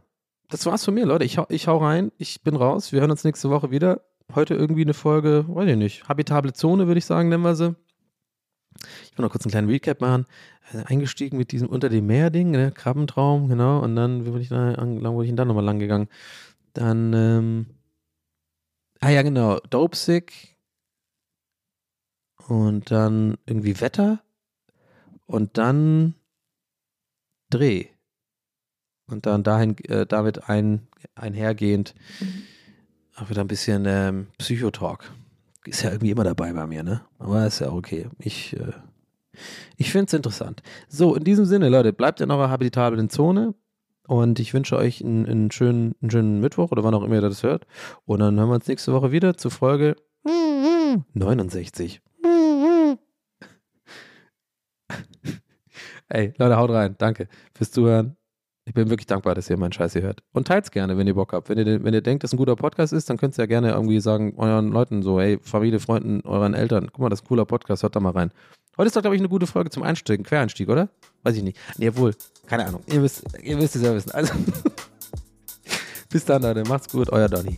das war's von mir, Leute. Ich hau, ich hau rein, ich bin raus. Wir hören uns nächste Woche wieder. Heute irgendwie eine Folge, weiß ich nicht, habitable Zone, würde ich sagen, nennen wir sie. Ich will noch kurz einen kleinen Recap machen. Äh, eingestiegen mit diesem Unter dem Meer-Ding, ne? Krabbentraum, genau. Und dann, wie bin ich da, lang, wo ich dann nochmal lang gegangen? Dann, ähm, ah ja, genau, Dope Sick, und dann irgendwie Wetter und dann Dreh. Und dann dahin, äh, damit ein, einhergehend auch wieder ein bisschen ähm, Psychotalk. Ist ja irgendwie immer dabei bei mir, ne? Aber ist ja okay. Ich, äh, ich finde es interessant. So, in diesem Sinne, Leute, bleibt in eurer habilitablen Zone. Und ich wünsche euch einen, einen, schönen, einen schönen Mittwoch oder wann auch immer ihr das hört. Und dann hören wir uns nächste Woche wieder zu Folge 69. Ey, Leute, haut rein. Danke fürs Zuhören. Ich bin wirklich dankbar, dass ihr meinen Scheiß hier hört. Und teilt's gerne, wenn ihr Bock habt. Wenn ihr, wenn ihr denkt, dass ein guter Podcast ist, dann könnt ihr ja gerne irgendwie sagen, euren Leuten so, hey, Familie, Freunden, euren Eltern, guck mal, das ist ein cooler Podcast, hört da mal rein. Heute ist doch, glaube ich, eine gute Folge zum Einsteigen, Quereinstieg, oder? Weiß ich nicht. Nee, wohl. Keine Ahnung. Ihr wisst, ihr wisst es ja wissen. Also, bis dann, Leute. Macht's gut. Euer Donny.